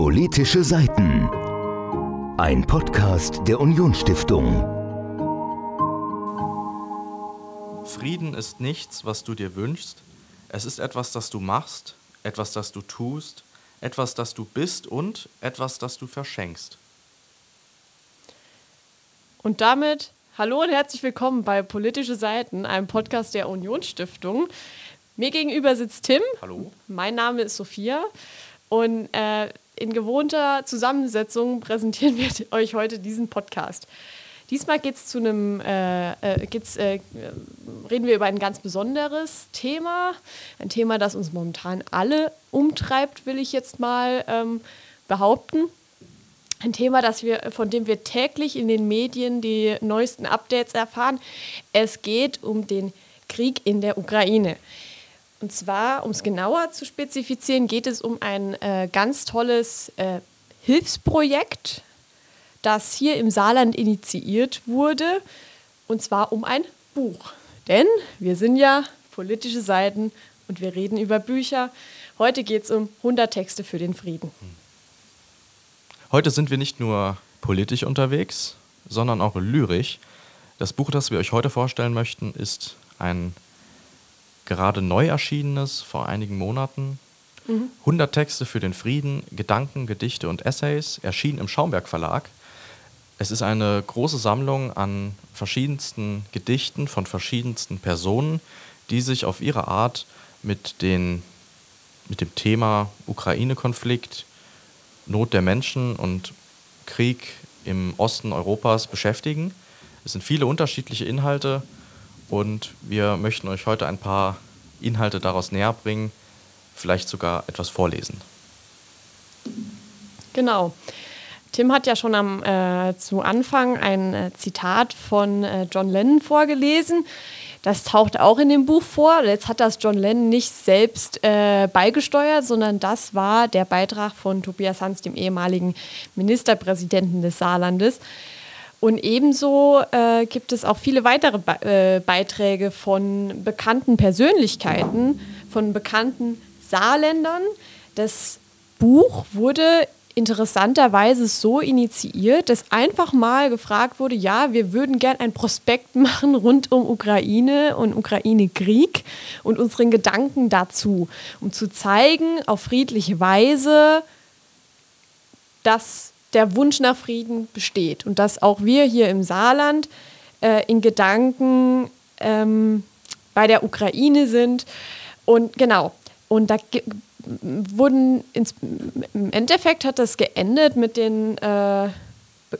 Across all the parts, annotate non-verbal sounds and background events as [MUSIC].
Politische Seiten. Ein Podcast der Unionsstiftung. Frieden ist nichts, was du dir wünschst. Es ist etwas, das du machst, etwas, das du tust, etwas, das du bist und etwas, das du verschenkst. Und damit hallo und herzlich willkommen bei Politische Seiten, einem Podcast der Unionsstiftung. Mir gegenüber sitzt Tim. Hallo. Mein Name ist Sophia. Und äh, in gewohnter Zusammensetzung präsentieren wir [LAUGHS] euch heute diesen Podcast. Diesmal geht's zu einem, äh, äh, geht's, äh, reden wir über ein ganz besonderes Thema. Ein Thema, das uns momentan alle umtreibt, will ich jetzt mal ähm, behaupten. Ein Thema, das wir, von dem wir täglich in den Medien die neuesten Updates erfahren. Es geht um den Krieg in der Ukraine. Und zwar, um es genauer zu spezifizieren, geht es um ein äh, ganz tolles äh, Hilfsprojekt, das hier im Saarland initiiert wurde. Und zwar um ein Buch. Denn wir sind ja politische Seiten und wir reden über Bücher. Heute geht es um 100 Texte für den Frieden. Heute sind wir nicht nur politisch unterwegs, sondern auch lyrisch. Das Buch, das wir euch heute vorstellen möchten, ist ein gerade neu erschienenes, vor einigen Monaten. Mhm. 100 Texte für den Frieden, Gedanken, Gedichte und Essays, erschienen im Schaumberg Verlag. Es ist eine große Sammlung an verschiedensten Gedichten von verschiedensten Personen, die sich auf ihre Art mit, den, mit dem Thema Ukraine-Konflikt, Not der Menschen und Krieg im Osten Europas beschäftigen. Es sind viele unterschiedliche Inhalte und wir möchten euch heute ein paar Inhalte daraus näher bringen, vielleicht sogar etwas vorlesen. Genau. Tim hat ja schon am äh, zu Anfang ein äh, Zitat von äh, John Lennon vorgelesen. Das taucht auch in dem Buch vor. Jetzt hat das John Lennon nicht selbst äh, beigesteuert, sondern das war der Beitrag von Tobias Hans, dem ehemaligen Ministerpräsidenten des Saarlandes. Und ebenso äh, gibt es auch viele weitere Be äh, Beiträge von bekannten Persönlichkeiten, von bekannten Saarländern. Das Buch wurde interessanterweise so initiiert, dass einfach mal gefragt wurde, ja, wir würden gern ein Prospekt machen rund um Ukraine und Ukraine-Krieg und unseren Gedanken dazu, um zu zeigen auf friedliche Weise, dass der Wunsch nach Frieden besteht und dass auch wir hier im Saarland äh, in Gedanken ähm, bei der Ukraine sind. Und genau, und da wurden ins, im Endeffekt hat das geendet mit den äh,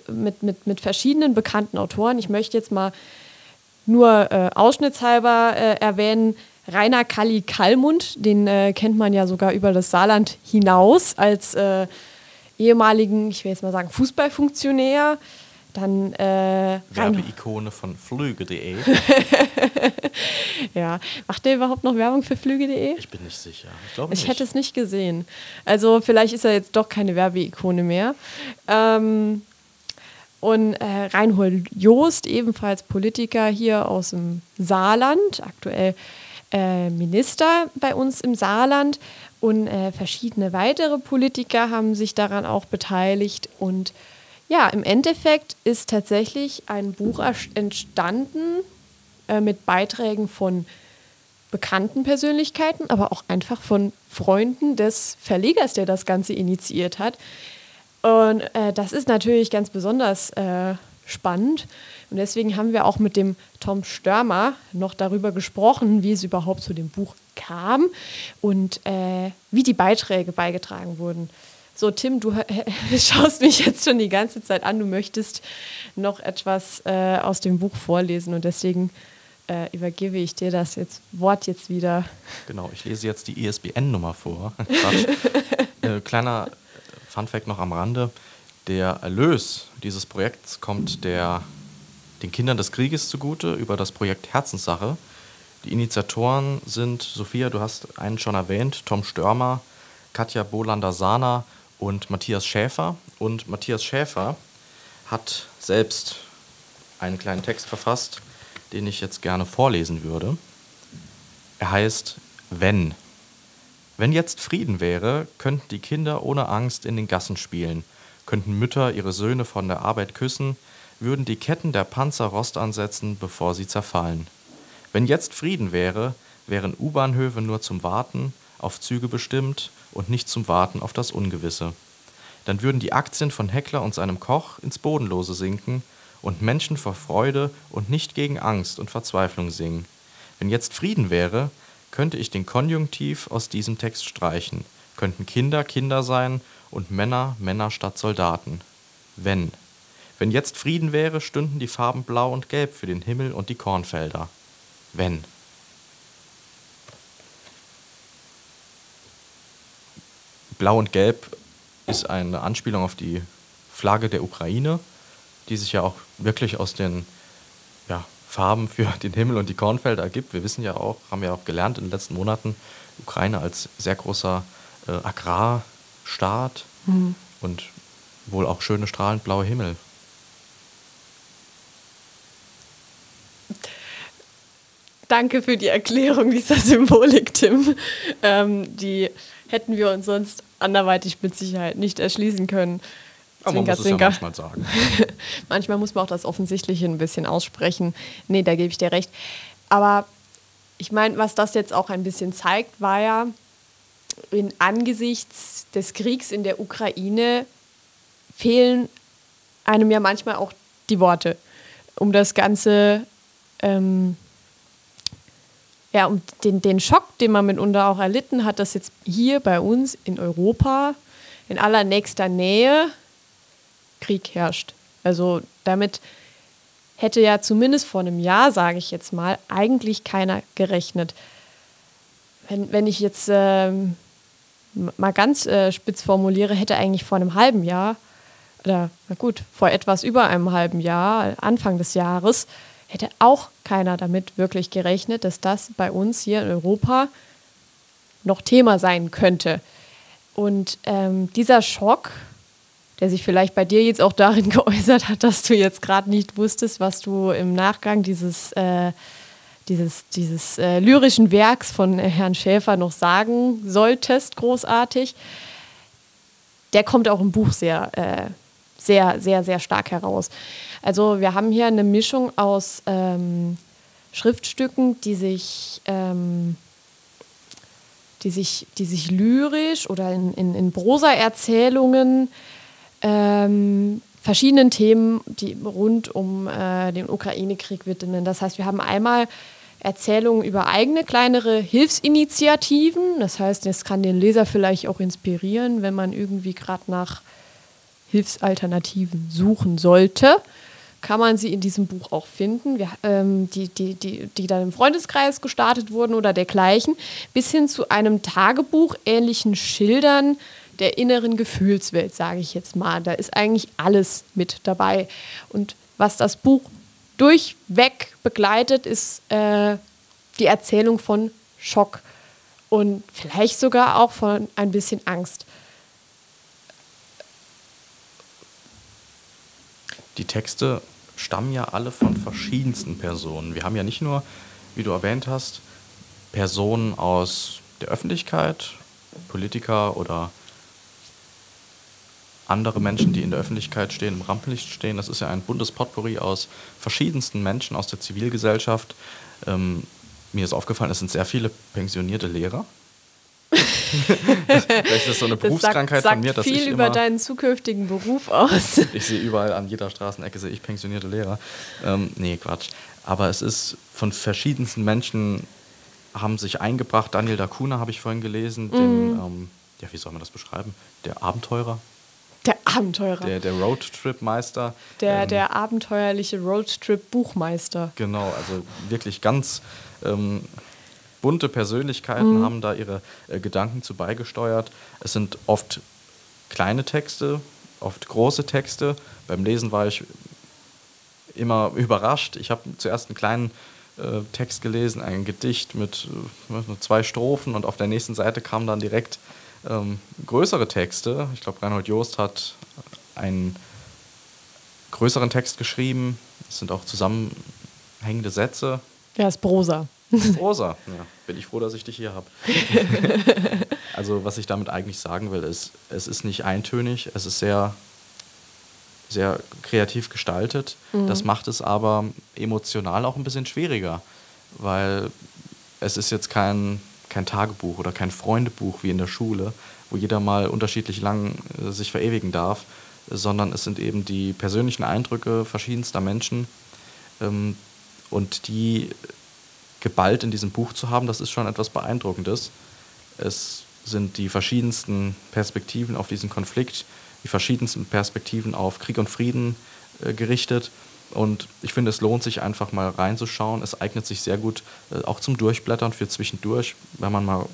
mit, mit, mit verschiedenen bekannten Autoren. Ich möchte jetzt mal nur äh, ausschnittshalber äh, erwähnen, Rainer Kalli Kallmund, den äh, kennt man ja sogar über das Saarland hinaus als äh, ehemaligen, ich will jetzt mal sagen, Fußballfunktionär. Dann äh, Werbeikone von Flüge.de. [LAUGHS] ja, macht der überhaupt noch Werbung für Flüge.de? Ich bin nicht sicher. Ich glaube Ich hätte es nicht gesehen. Also vielleicht ist er jetzt doch keine Werbeikone mehr. Ähm, und äh, Reinhold Joost, ebenfalls Politiker hier aus dem Saarland, aktuell äh, Minister bei uns im Saarland. Und äh, verschiedene weitere Politiker haben sich daran auch beteiligt. Und ja, im Endeffekt ist tatsächlich ein Buch entstanden äh, mit Beiträgen von bekannten Persönlichkeiten, aber auch einfach von Freunden des Verlegers, der das Ganze initiiert hat. Und äh, das ist natürlich ganz besonders äh, spannend. Und deswegen haben wir auch mit dem Tom Störmer noch darüber gesprochen, wie es überhaupt zu dem Buch kam und äh, wie die Beiträge beigetragen wurden. So, Tim, du [LAUGHS] schaust mich jetzt schon die ganze Zeit an. Du möchtest noch etwas äh, aus dem Buch vorlesen und deswegen äh, übergebe ich dir das jetzt, Wort jetzt wieder. Genau, ich lese jetzt die ISBN-Nummer vor. [LAUGHS] äh, kleiner Funfact noch am Rande. Der Erlös dieses Projekts kommt der, den Kindern des Krieges zugute über das Projekt Herzenssache. Die Initiatoren sind, Sophia, du hast einen schon erwähnt, Tom Störmer, Katja Bolander-Sahner und Matthias Schäfer. Und Matthias Schäfer hat selbst einen kleinen Text verfasst, den ich jetzt gerne vorlesen würde. Er heißt Wenn. Wenn jetzt Frieden wäre, könnten die Kinder ohne Angst in den Gassen spielen, könnten Mütter ihre Söhne von der Arbeit küssen, würden die Ketten der Panzer Rost ansetzen, bevor sie zerfallen. Wenn jetzt Frieden wäre, wären U-Bahnhöfe nur zum Warten auf Züge bestimmt und nicht zum Warten auf das Ungewisse. Dann würden die Aktien von Heckler und seinem Koch ins Bodenlose sinken und Menschen vor Freude und nicht gegen Angst und Verzweiflung singen. Wenn jetzt Frieden wäre, könnte ich den Konjunktiv aus diesem Text streichen, könnten Kinder Kinder sein und Männer Männer statt Soldaten. Wenn. Wenn jetzt Frieden wäre, stünden die Farben blau und gelb für den Himmel und die Kornfelder. Wenn. Blau und Gelb ist eine Anspielung auf die Flagge der Ukraine, die sich ja auch wirklich aus den ja, Farben für den Himmel und die Kornfelder ergibt. Wir wissen ja auch, haben ja auch gelernt in den letzten Monaten, Ukraine als sehr großer äh, Agrarstaat mhm. und wohl auch schöne strahlend blaue Himmel. Danke für die Erklärung dieser Symbolik, Tim. Ähm, die hätten wir uns sonst anderweitig mit Sicherheit nicht erschließen können. Aber man muss es ja manchmal sagen. [LAUGHS] manchmal muss man auch das Offensichtliche ein bisschen aussprechen. Nee, da gebe ich dir recht. Aber ich meine, was das jetzt auch ein bisschen zeigt, war ja, in angesichts des Kriegs in der Ukraine fehlen einem ja manchmal auch die Worte, um das Ganze ähm, ja, und den, den Schock, den man mitunter auch erlitten hat, dass jetzt hier bei uns in Europa in allernächster Nähe Krieg herrscht. Also damit hätte ja zumindest vor einem Jahr, sage ich jetzt mal, eigentlich keiner gerechnet. Wenn, wenn ich jetzt ähm, mal ganz äh, spitz formuliere, hätte eigentlich vor einem halben Jahr, oder na gut, vor etwas über einem halben Jahr, Anfang des Jahres, hätte auch keiner damit wirklich gerechnet, dass das bei uns hier in Europa noch Thema sein könnte. Und ähm, dieser Schock, der sich vielleicht bei dir jetzt auch darin [LAUGHS] geäußert hat, dass du jetzt gerade nicht wusstest, was du im Nachgang dieses, äh, dieses, dieses äh, lyrischen Werks von Herrn Schäfer noch sagen solltest, großartig, der kommt auch im Buch sehr, äh, sehr, sehr, sehr stark heraus. Also wir haben hier eine Mischung aus ähm, Schriftstücken, die sich, ähm, die, sich, die sich lyrisch oder in, in, in Prosa-Erzählungen ähm, verschiedenen Themen, die rund um äh, den Ukraine-Krieg widmen. Das heißt, wir haben einmal Erzählungen über eigene kleinere Hilfsinitiativen. Das heißt, es kann den Leser vielleicht auch inspirieren, wenn man irgendwie gerade nach Hilfsalternativen suchen sollte, kann man sie in diesem Buch auch finden, wir, ähm, die, die, die, die dann im Freundeskreis gestartet wurden oder dergleichen, bis hin zu einem Tagebuch ähnlichen Schildern der inneren Gefühlswelt, sage ich jetzt mal. Da ist eigentlich alles mit dabei. Und was das Buch durchweg begleitet, ist äh, die Erzählung von Schock und vielleicht sogar auch von ein bisschen Angst. Die Texte stammen ja alle von verschiedensten Personen. Wir haben ja nicht nur, wie du erwähnt hast, Personen aus der Öffentlichkeit, Politiker oder andere Menschen, die in der Öffentlichkeit stehen, im Rampenlicht stehen. Das ist ja ein buntes Potpourri aus verschiedensten Menschen aus der Zivilgesellschaft. Ähm, mir ist aufgefallen, es sind sehr viele pensionierte Lehrer. Vielleicht ist das so eine Berufskrankheit sagt, von mir, dass viel ich viel über deinen zukünftigen Beruf aus. [LAUGHS] ich sehe überall an jeder Straßenecke sehe ich pensionierte Lehrer. Ähm, nee, Quatsch. Aber es ist von verschiedensten Menschen haben sich eingebracht. Daniel Dacuna habe ich vorhin gelesen, mm. den, ähm, ja, wie soll man das beschreiben? Der Abenteurer. Der Abenteurer. Der, der Roadtrip-Meister. Der, ähm, der abenteuerliche Roadtrip-Buchmeister. Genau, also wirklich ganz ähm, bunte Persönlichkeiten mhm. haben da ihre äh, Gedanken zu beigesteuert. Es sind oft kleine Texte, oft große Texte. Beim Lesen war ich immer überrascht. Ich habe zuerst einen kleinen äh, Text gelesen, ein Gedicht mit äh, zwei Strophen und auf der nächsten Seite kamen dann direkt ähm, größere Texte. Ich glaube, Reinhold Joost hat einen größeren Text geschrieben. Es sind auch zusammenhängende Sätze. Ja, ist Prosa. Rosa, ja, bin ich froh, dass ich dich hier habe. [LAUGHS] also, was ich damit eigentlich sagen will, ist, es ist nicht eintönig, es ist sehr, sehr kreativ gestaltet. Mhm. Das macht es aber emotional auch ein bisschen schwieriger, weil es ist jetzt kein, kein Tagebuch oder kein Freundebuch wie in der Schule, wo jeder mal unterschiedlich lang äh, sich verewigen darf, sondern es sind eben die persönlichen Eindrücke verschiedenster Menschen ähm, und die geballt in diesem Buch zu haben, das ist schon etwas Beeindruckendes. Es sind die verschiedensten Perspektiven auf diesen Konflikt, die verschiedensten Perspektiven auf Krieg und Frieden äh, gerichtet. Und ich finde, es lohnt sich einfach mal reinzuschauen. Es eignet sich sehr gut äh, auch zum Durchblättern für zwischendurch, wenn man mal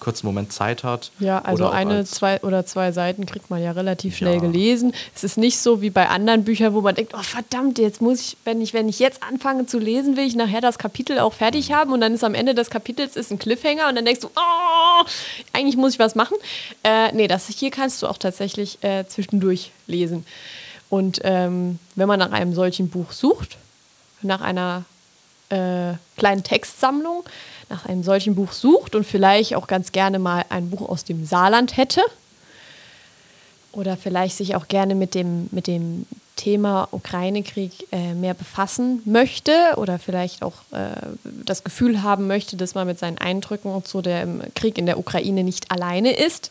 kurzen Moment Zeit hat. Ja, also eine, zwei oder zwei Seiten kriegt man ja relativ schnell ja. gelesen. Es ist nicht so wie bei anderen Büchern, wo man denkt, oh verdammt, jetzt muss ich, wenn ich, wenn ich jetzt anfange zu lesen, will ich nachher das Kapitel auch fertig haben und dann ist am Ende des Kapitels ist ein Cliffhanger und dann denkst du, oh, eigentlich muss ich was machen. Äh, nee, das hier kannst du auch tatsächlich äh, zwischendurch lesen. Und ähm, wenn man nach einem solchen Buch sucht, nach einer äh, kleinen Textsammlung, nach einem solchen Buch sucht und vielleicht auch ganz gerne mal ein Buch aus dem Saarland hätte oder vielleicht sich auch gerne mit dem, mit dem Thema Ukraine-Krieg äh, mehr befassen möchte oder vielleicht auch äh, das Gefühl haben möchte, dass man mit seinen Eindrücken zu dem Krieg in der Ukraine nicht alleine ist,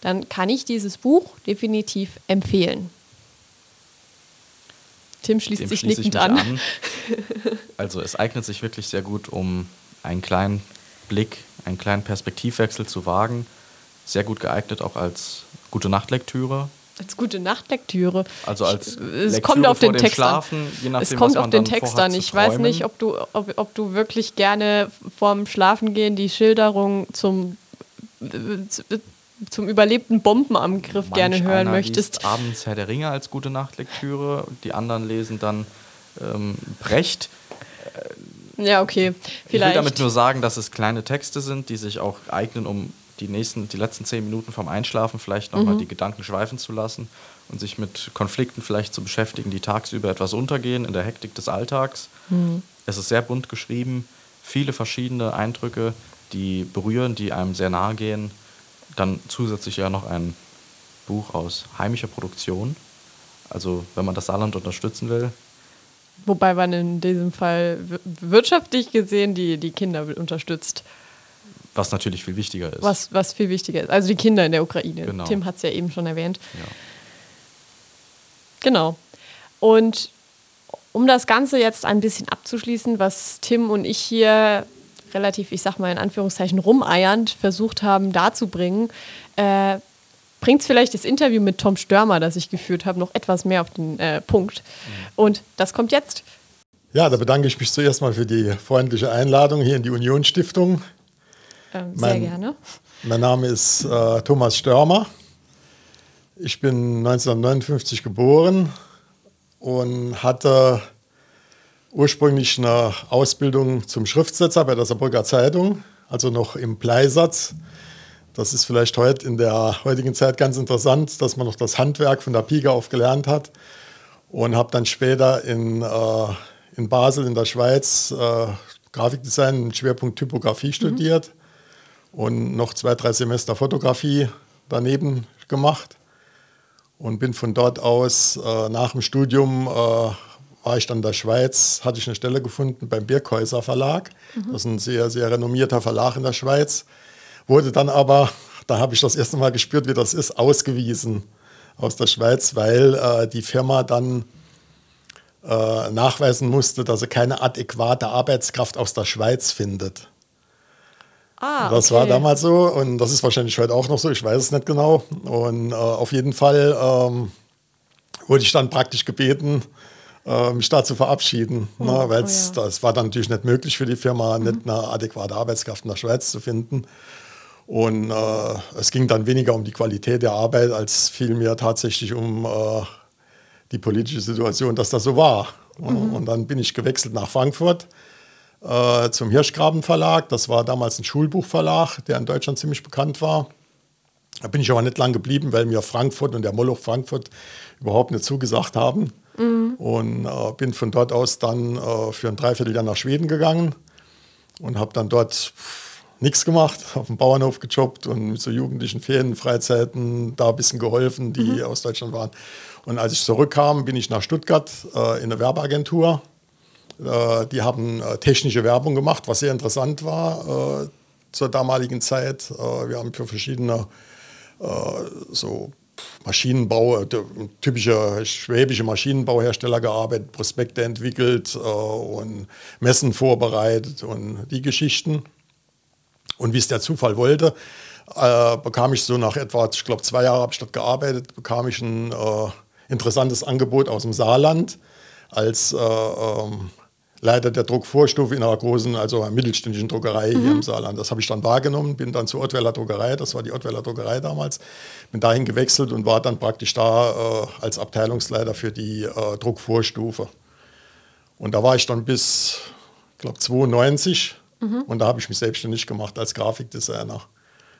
dann kann ich dieses Buch definitiv empfehlen. Tim schließt Dem sich nickend an. an. Also es eignet sich wirklich sehr gut, um einen kleinen Blick, einen kleinen Perspektivwechsel zu wagen. Sehr gut geeignet auch als gute Nachtlektüre. Als gute Nachtlektüre. Also als es Lektüre kommt auf den Text Schlafen, an. Je nachdem, es kommt auf den Text an. Ich weiß nicht, ob du, ob, ob du wirklich gerne vorm Schlafengehen die Schilderung zum zum überlebten Bombenangriff Manch gerne hören möchtest. Abends Herr der Ringe als gute Nachtlektüre, die anderen lesen dann ähm, Brecht. Ja, okay. Vielleicht. Ich will damit nur sagen, dass es kleine Texte sind, die sich auch eignen, um die nächsten, die letzten zehn Minuten vom Einschlafen vielleicht nochmal mhm. die Gedanken schweifen zu lassen und sich mit Konflikten vielleicht zu beschäftigen, die tagsüber etwas untergehen in der Hektik des Alltags. Mhm. Es ist sehr bunt geschrieben, viele verschiedene Eindrücke, die berühren, die einem sehr nahe gehen. Dann zusätzlich ja noch ein Buch aus heimischer Produktion. Also wenn man das Saarland unterstützen will, Wobei man in diesem Fall wirtschaftlich gesehen die, die Kinder unterstützt. Was natürlich viel wichtiger ist. Was, was viel wichtiger ist. Also die Kinder in der Ukraine. Genau. Tim hat es ja eben schon erwähnt. Ja. Genau. Und um das Ganze jetzt ein bisschen abzuschließen, was Tim und ich hier relativ, ich sag mal in Anführungszeichen, rumeiernd versucht haben darzubringen, äh, bringt es vielleicht das Interview mit Tom Störmer, das ich geführt habe, noch etwas mehr auf den äh, Punkt. Und das kommt jetzt. Ja, da bedanke ich mich zuerst mal für die freundliche Einladung hier in die Union Stiftung. Ähm, sehr mein, gerne. Mein Name ist äh, Thomas Störmer. Ich bin 1959 geboren und hatte ursprünglich eine Ausbildung zum Schriftsetzer bei der Saarbrücker Zeitung, also noch im Bleisatz. Das ist vielleicht heute in der heutigen Zeit ganz interessant, dass man noch das Handwerk von der Pike auf gelernt hat und habe dann später in, äh, in Basel in der Schweiz äh, Grafikdesign mit Schwerpunkt Typografie mhm. studiert und noch zwei, drei Semester Fotografie daneben gemacht und bin von dort aus äh, nach dem Studium äh, war ich dann in der Schweiz, hatte ich eine Stelle gefunden beim Birkhäuser Verlag. Mhm. Das ist ein sehr, sehr renommierter Verlag in der Schweiz wurde dann aber, da habe ich das erste Mal gespürt, wie das ist, ausgewiesen aus der Schweiz, weil äh, die Firma dann äh, nachweisen musste, dass sie keine adäquate Arbeitskraft aus der Schweiz findet. Ah, das okay. war damals so und das ist wahrscheinlich heute auch noch so, ich weiß es nicht genau. Und äh, auf jeden Fall ähm, wurde ich dann praktisch gebeten, äh, mich da zu verabschieden, oh, ne, weil oh, ja. das war dann natürlich nicht möglich für die Firma, mhm. nicht eine adäquate Arbeitskraft in der Schweiz zu finden. Und äh, es ging dann weniger um die Qualität der Arbeit, als vielmehr tatsächlich um äh, die politische Situation, dass das so war. Mhm. Und dann bin ich gewechselt nach Frankfurt äh, zum Hirschgraben Verlag. Das war damals ein Schulbuchverlag, der in Deutschland ziemlich bekannt war. Da bin ich aber nicht lang geblieben, weil mir Frankfurt und der Moloch Frankfurt überhaupt nicht zugesagt haben. Mhm. Und äh, bin von dort aus dann äh, für ein Dreivierteljahr nach Schweden gegangen und habe dann dort nichts gemacht, [LAUGHS] auf dem Bauernhof gejobbt und mit so jugendlichen Ferienfreizeiten da ein bisschen geholfen, die mhm. aus Deutschland waren. Und als ich zurückkam, bin ich nach Stuttgart äh, in eine Werbeagentur. Äh, die haben äh, technische Werbung gemacht, was sehr interessant war äh, zur damaligen Zeit. Äh, wir haben für verschiedene äh, so Maschinenbau, typische schwäbische Maschinenbauhersteller gearbeitet, Prospekte entwickelt und Messen vorbereitet und die Geschichten. Und wie es der Zufall wollte, äh, bekam ich so nach etwa, ich glaube, zwei Jahren habe ich dort gearbeitet, bekam ich ein äh, interessantes Angebot aus dem Saarland als äh, ähm, Leiter der Druckvorstufe in einer großen, also einer mittelständischen Druckerei mhm. hier im Saarland. Das habe ich dann wahrgenommen, bin dann zur Ottweiler Druckerei, das war die Ottweiler Druckerei damals, bin dahin gewechselt und war dann praktisch da äh, als Abteilungsleiter für die äh, Druckvorstufe. Und da war ich dann bis, ich glaube, 92 Mhm. Und da habe ich mich selbstständig gemacht als Grafikdesigner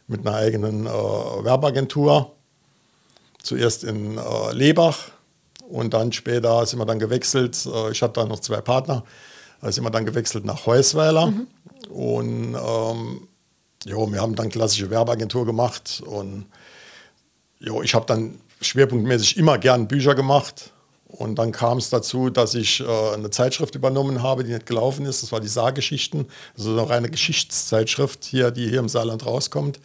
mit einer eigenen äh, Werbeagentur. Zuerst in äh, Lebach und dann später sind wir dann gewechselt. Äh, ich hatte da noch zwei Partner. Da sind wir dann gewechselt nach Heusweiler. Mhm. Und ähm, jo, wir haben dann klassische Werbeagentur gemacht. Und jo, ich habe dann schwerpunktmäßig immer gern Bücher gemacht. Und dann kam es dazu, dass ich äh, eine Zeitschrift übernommen habe, die nicht gelaufen ist. Das war die Saargeschichten, also eine reine Geschichtszeitschrift hier, die hier im Saarland rauskommt.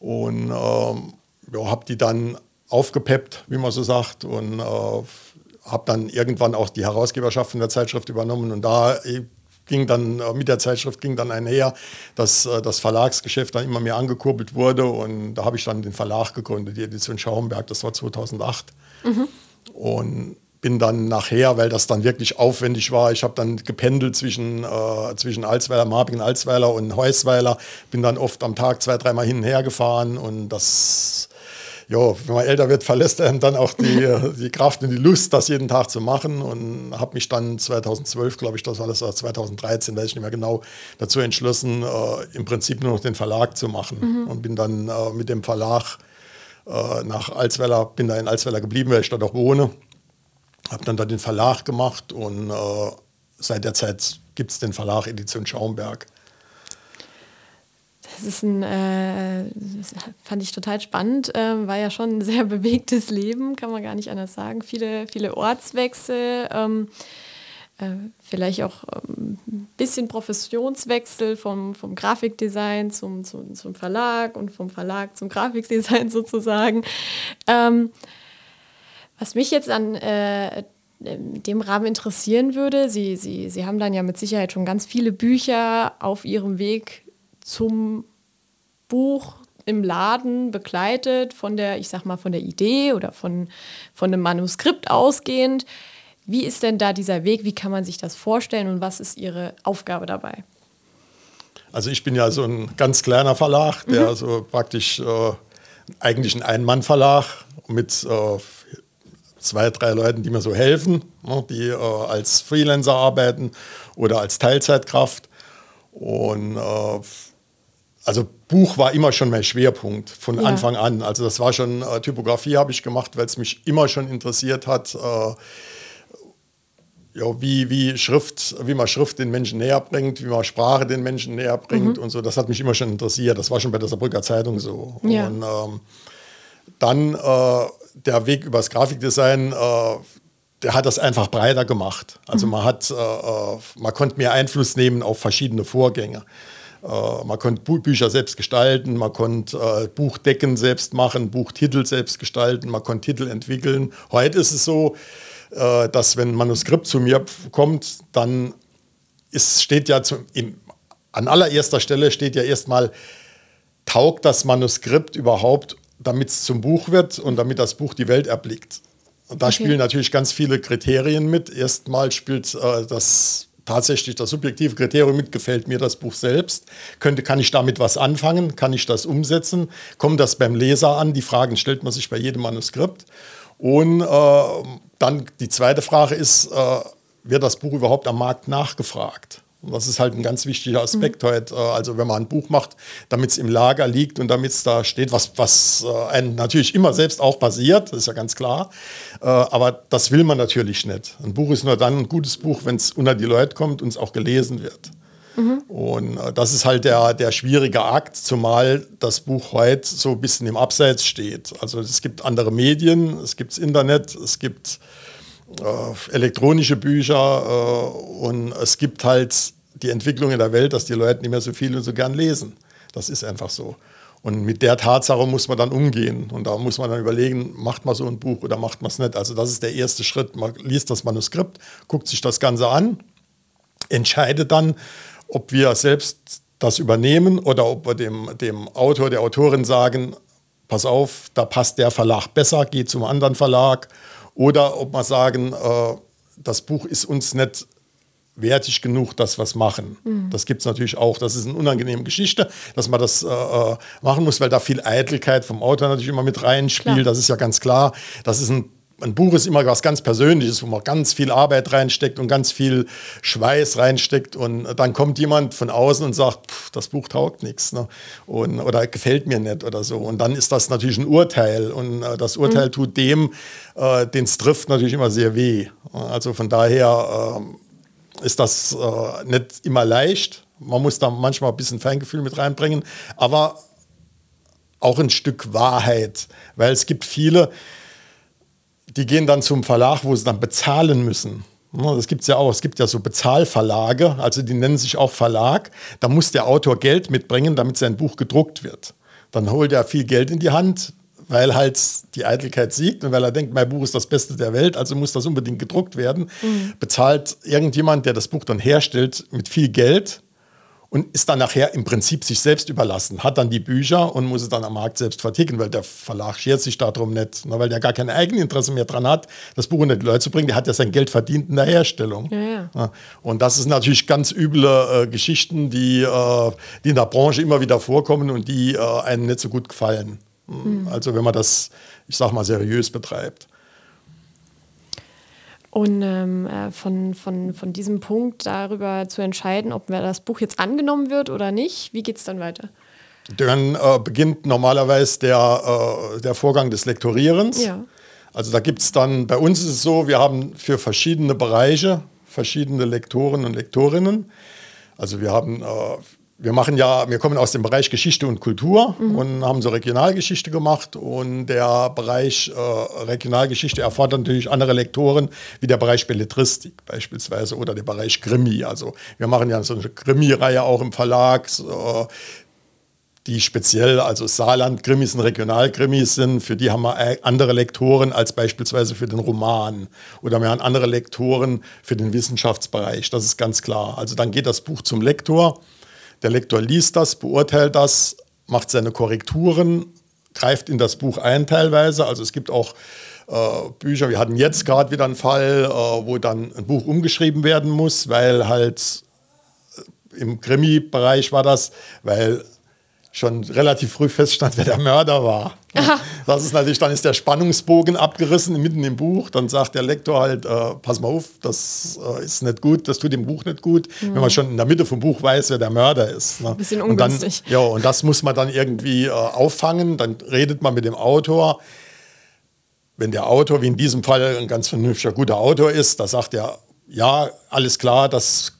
Und ähm, ja, habe die dann aufgepeppt, wie man so sagt, und äh, habe dann irgendwann auch die Herausgeberschaft von der Zeitschrift übernommen. Und da äh, ging dann äh, mit der Zeitschrift ging dann einher, dass äh, das Verlagsgeschäft dann immer mehr angekurbelt wurde. Und da habe ich dann den Verlag gegründet, die Edition Schaumberg. Das war 2008. Mhm. Und bin dann nachher, weil das dann wirklich aufwendig war, ich habe dann gependelt zwischen, äh, zwischen Alsweiler, Marbigen, Alsweiler und Heusweiler, bin dann oft am Tag zwei, dreimal hin und her gefahren und das, ja, wenn man älter wird, verlässt einem dann auch die, [LAUGHS] die Kraft und die Lust, das jeden Tag zu machen und habe mich dann 2012, glaube ich, das war das, 2013, weiß ich nicht mehr genau, dazu entschlossen, äh, im Prinzip nur noch den Verlag zu machen mhm. und bin dann äh, mit dem Verlag äh, nach Alsweiler, bin da in Alsweiler geblieben, weil ich dort auch wohne habe dann da den Verlag gemacht und äh, seit der Zeit gibt es den Verlag Edition Schaumberg. Das ist ein, äh, das fand ich total spannend. Ähm, war ja schon ein sehr [LAUGHS] bewegtes Leben, kann man gar nicht anders sagen. Viele, viele Ortswechsel, ähm, äh, vielleicht auch ähm, ein bisschen Professionswechsel vom, vom Grafikdesign zum, zum, zum Verlag und vom Verlag zum Grafikdesign [LAUGHS] sozusagen. Was mich jetzt an äh, dem Rahmen interessieren würde, Sie, Sie, Sie haben dann ja mit Sicherheit schon ganz viele Bücher auf Ihrem Weg zum Buch im Laden begleitet, von der, ich sag mal, von der Idee oder von, von einem Manuskript ausgehend. Wie ist denn da dieser Weg? Wie kann man sich das vorstellen und was ist Ihre Aufgabe dabei? Also ich bin ja so ein ganz kleiner Verlag, der mhm. so praktisch äh, eigentlich ein Ein-Mann-Verlag mit äh, zwei, drei Leuten, die mir so helfen, ne, die äh, als Freelancer arbeiten oder als Teilzeitkraft. Und äh, also Buch war immer schon mein Schwerpunkt von ja. Anfang an. Also das war schon äh, Typografie habe ich gemacht, weil es mich immer schon interessiert hat. Äh, ja, wie, wie, Schrift, wie man Schrift den Menschen näher bringt, wie man Sprache den Menschen näher bringt mhm. und so. Das hat mich immer schon interessiert. Das war schon bei der Saarbrücker Zeitung so. Ja. Und ähm, dann äh, der Weg übers Grafikdesign, äh, der hat das einfach breiter gemacht. Also mhm. man hat, äh, äh, man konnte mehr Einfluss nehmen auf verschiedene Vorgänge. Äh, man konnte Bu Bücher selbst gestalten, man konnte äh, Buchdecken selbst machen, Buchtitel selbst gestalten, man konnte Titel entwickeln. Heute ist es so, äh, dass wenn ein Manuskript zu mir kommt, dann ist, steht ja zu, im, an allererster Stelle steht ja erstmal, taugt das Manuskript überhaupt, damit es zum Buch wird und damit das Buch die Welt erblickt. Und da okay. spielen natürlich ganz viele Kriterien mit. Erstmal spielt äh, das tatsächlich das subjektive Kriterium mit, gefällt mir das Buch selbst? Könnte, kann ich damit was anfangen? Kann ich das umsetzen? Kommt das beim Leser an? Die Fragen stellt man sich bei jedem Manuskript. Und äh, dann die zweite Frage ist, äh, wird das Buch überhaupt am Markt nachgefragt? Und das ist halt ein ganz wichtiger Aspekt mhm. heute. Äh, also wenn man ein Buch macht, damit es im Lager liegt und damit es da steht, was, was äh, einem natürlich immer selbst auch passiert, das ist ja ganz klar. Äh, aber das will man natürlich nicht. Ein Buch ist nur dann ein gutes Buch, wenn es unter die Leute kommt und es auch gelesen wird. Und äh, das ist halt der, der schwierige Akt, zumal das Buch heute so ein bisschen im Abseits steht. Also es gibt andere Medien, es gibt das Internet, es gibt äh, elektronische Bücher äh, und es gibt halt die Entwicklung in der Welt, dass die Leute nicht mehr so viel und so gern lesen. Das ist einfach so. Und mit der Tatsache muss man dann umgehen. Und da muss man dann überlegen, macht man so ein Buch oder macht man es nicht. Also das ist der erste Schritt. Man liest das Manuskript, guckt sich das Ganze an, entscheidet dann, ob wir selbst das übernehmen oder ob wir dem, dem Autor, der Autorin sagen, pass auf, da passt der Verlag besser, geht zum anderen Verlag. Oder ob wir sagen, äh, das Buch ist uns nicht wertig genug, dass wir es machen. Mhm. Das gibt es natürlich auch. Das ist eine unangenehme Geschichte, dass man das äh, äh, machen muss, weil da viel Eitelkeit vom Autor natürlich immer mit reinspielt. Klar. Das ist ja ganz klar. Das ist ein ein Buch ist immer was ganz Persönliches, wo man ganz viel Arbeit reinsteckt und ganz viel Schweiß reinsteckt. Und dann kommt jemand von außen und sagt, pff, das Buch taugt nichts ne? oder gefällt mir nicht oder so. Und dann ist das natürlich ein Urteil. Und äh, das Urteil mhm. tut dem, äh, den es trifft, natürlich immer sehr weh. Also von daher äh, ist das äh, nicht immer leicht. Man muss da manchmal ein bisschen Feingefühl mit reinbringen, aber auch ein Stück Wahrheit, weil es gibt viele, die gehen dann zum Verlag, wo sie dann bezahlen müssen. Das gibt es ja auch. Es gibt ja so Bezahlverlage, also die nennen sich auch Verlag. Da muss der Autor Geld mitbringen, damit sein Buch gedruckt wird. Dann holt er viel Geld in die Hand, weil halt die Eitelkeit siegt und weil er denkt, mein Buch ist das Beste der Welt, also muss das unbedingt gedruckt werden. Mhm. Bezahlt irgendjemand, der das Buch dann herstellt, mit viel Geld und ist dann nachher im Prinzip sich selbst überlassen, hat dann die Bücher und muss es dann am Markt selbst verticken, weil der Verlag schert sich darum nicht, ne, weil der gar kein Eigeninteresse mehr dran hat, das Buch unter die Leute zu bringen. Der hat ja sein Geld verdient in der Herstellung. Ja, ja. Und das sind natürlich ganz üble äh, Geschichten, die, äh, die in der Branche immer wieder vorkommen und die äh, einem nicht so gut gefallen. Mhm. Also wenn man das, ich sag mal, seriös betreibt. Und ähm, äh, von, von, von diesem Punkt darüber zu entscheiden, ob das Buch jetzt angenommen wird oder nicht, wie geht es dann weiter? Dann äh, beginnt normalerweise der, äh, der Vorgang des Lektorierens. Ja. Also da gibt es dann, bei uns ist es so, wir haben für verschiedene Bereiche verschiedene Lektoren und Lektorinnen. Also wir haben äh, wir machen ja, wir kommen aus dem Bereich Geschichte und Kultur mhm. und haben so Regionalgeschichte gemacht. Und der Bereich äh, Regionalgeschichte erfordert natürlich andere Lektoren, wie der Bereich Belletristik beispielsweise oder der Bereich Krimi. Also wir machen ja so eine Krimi-Reihe auch im Verlag. So, die speziell, also Saarland-Krimis und Regionalkrimis sind, für die haben wir andere Lektoren als beispielsweise für den Roman. Oder wir haben andere Lektoren für den Wissenschaftsbereich, das ist ganz klar. Also dann geht das Buch zum Lektor der Lektor liest das, beurteilt das, macht seine Korrekturen, greift in das Buch ein teilweise. Also es gibt auch äh, Bücher, wir hatten jetzt gerade wieder einen Fall, äh, wo dann ein Buch umgeschrieben werden muss, weil halt äh, im Krimi-Bereich war das, weil schon relativ früh feststand, wer der Mörder war. Aha. Das ist natürlich, dann ist der Spannungsbogen abgerissen mitten im Buch. Dann sagt der Lektor halt, äh, pass mal auf, das äh, ist nicht gut, das tut dem Buch nicht gut, mhm. wenn man schon in der Mitte vom Buch weiß, wer der Mörder ist. Ne? Ein bisschen ungünstig. Und dann, ja, und das muss man dann irgendwie äh, auffangen. Dann redet man mit dem Autor. Wenn der Autor, wie in diesem Fall, ein ganz vernünftiger, guter Autor ist, da sagt er, ja, alles klar, das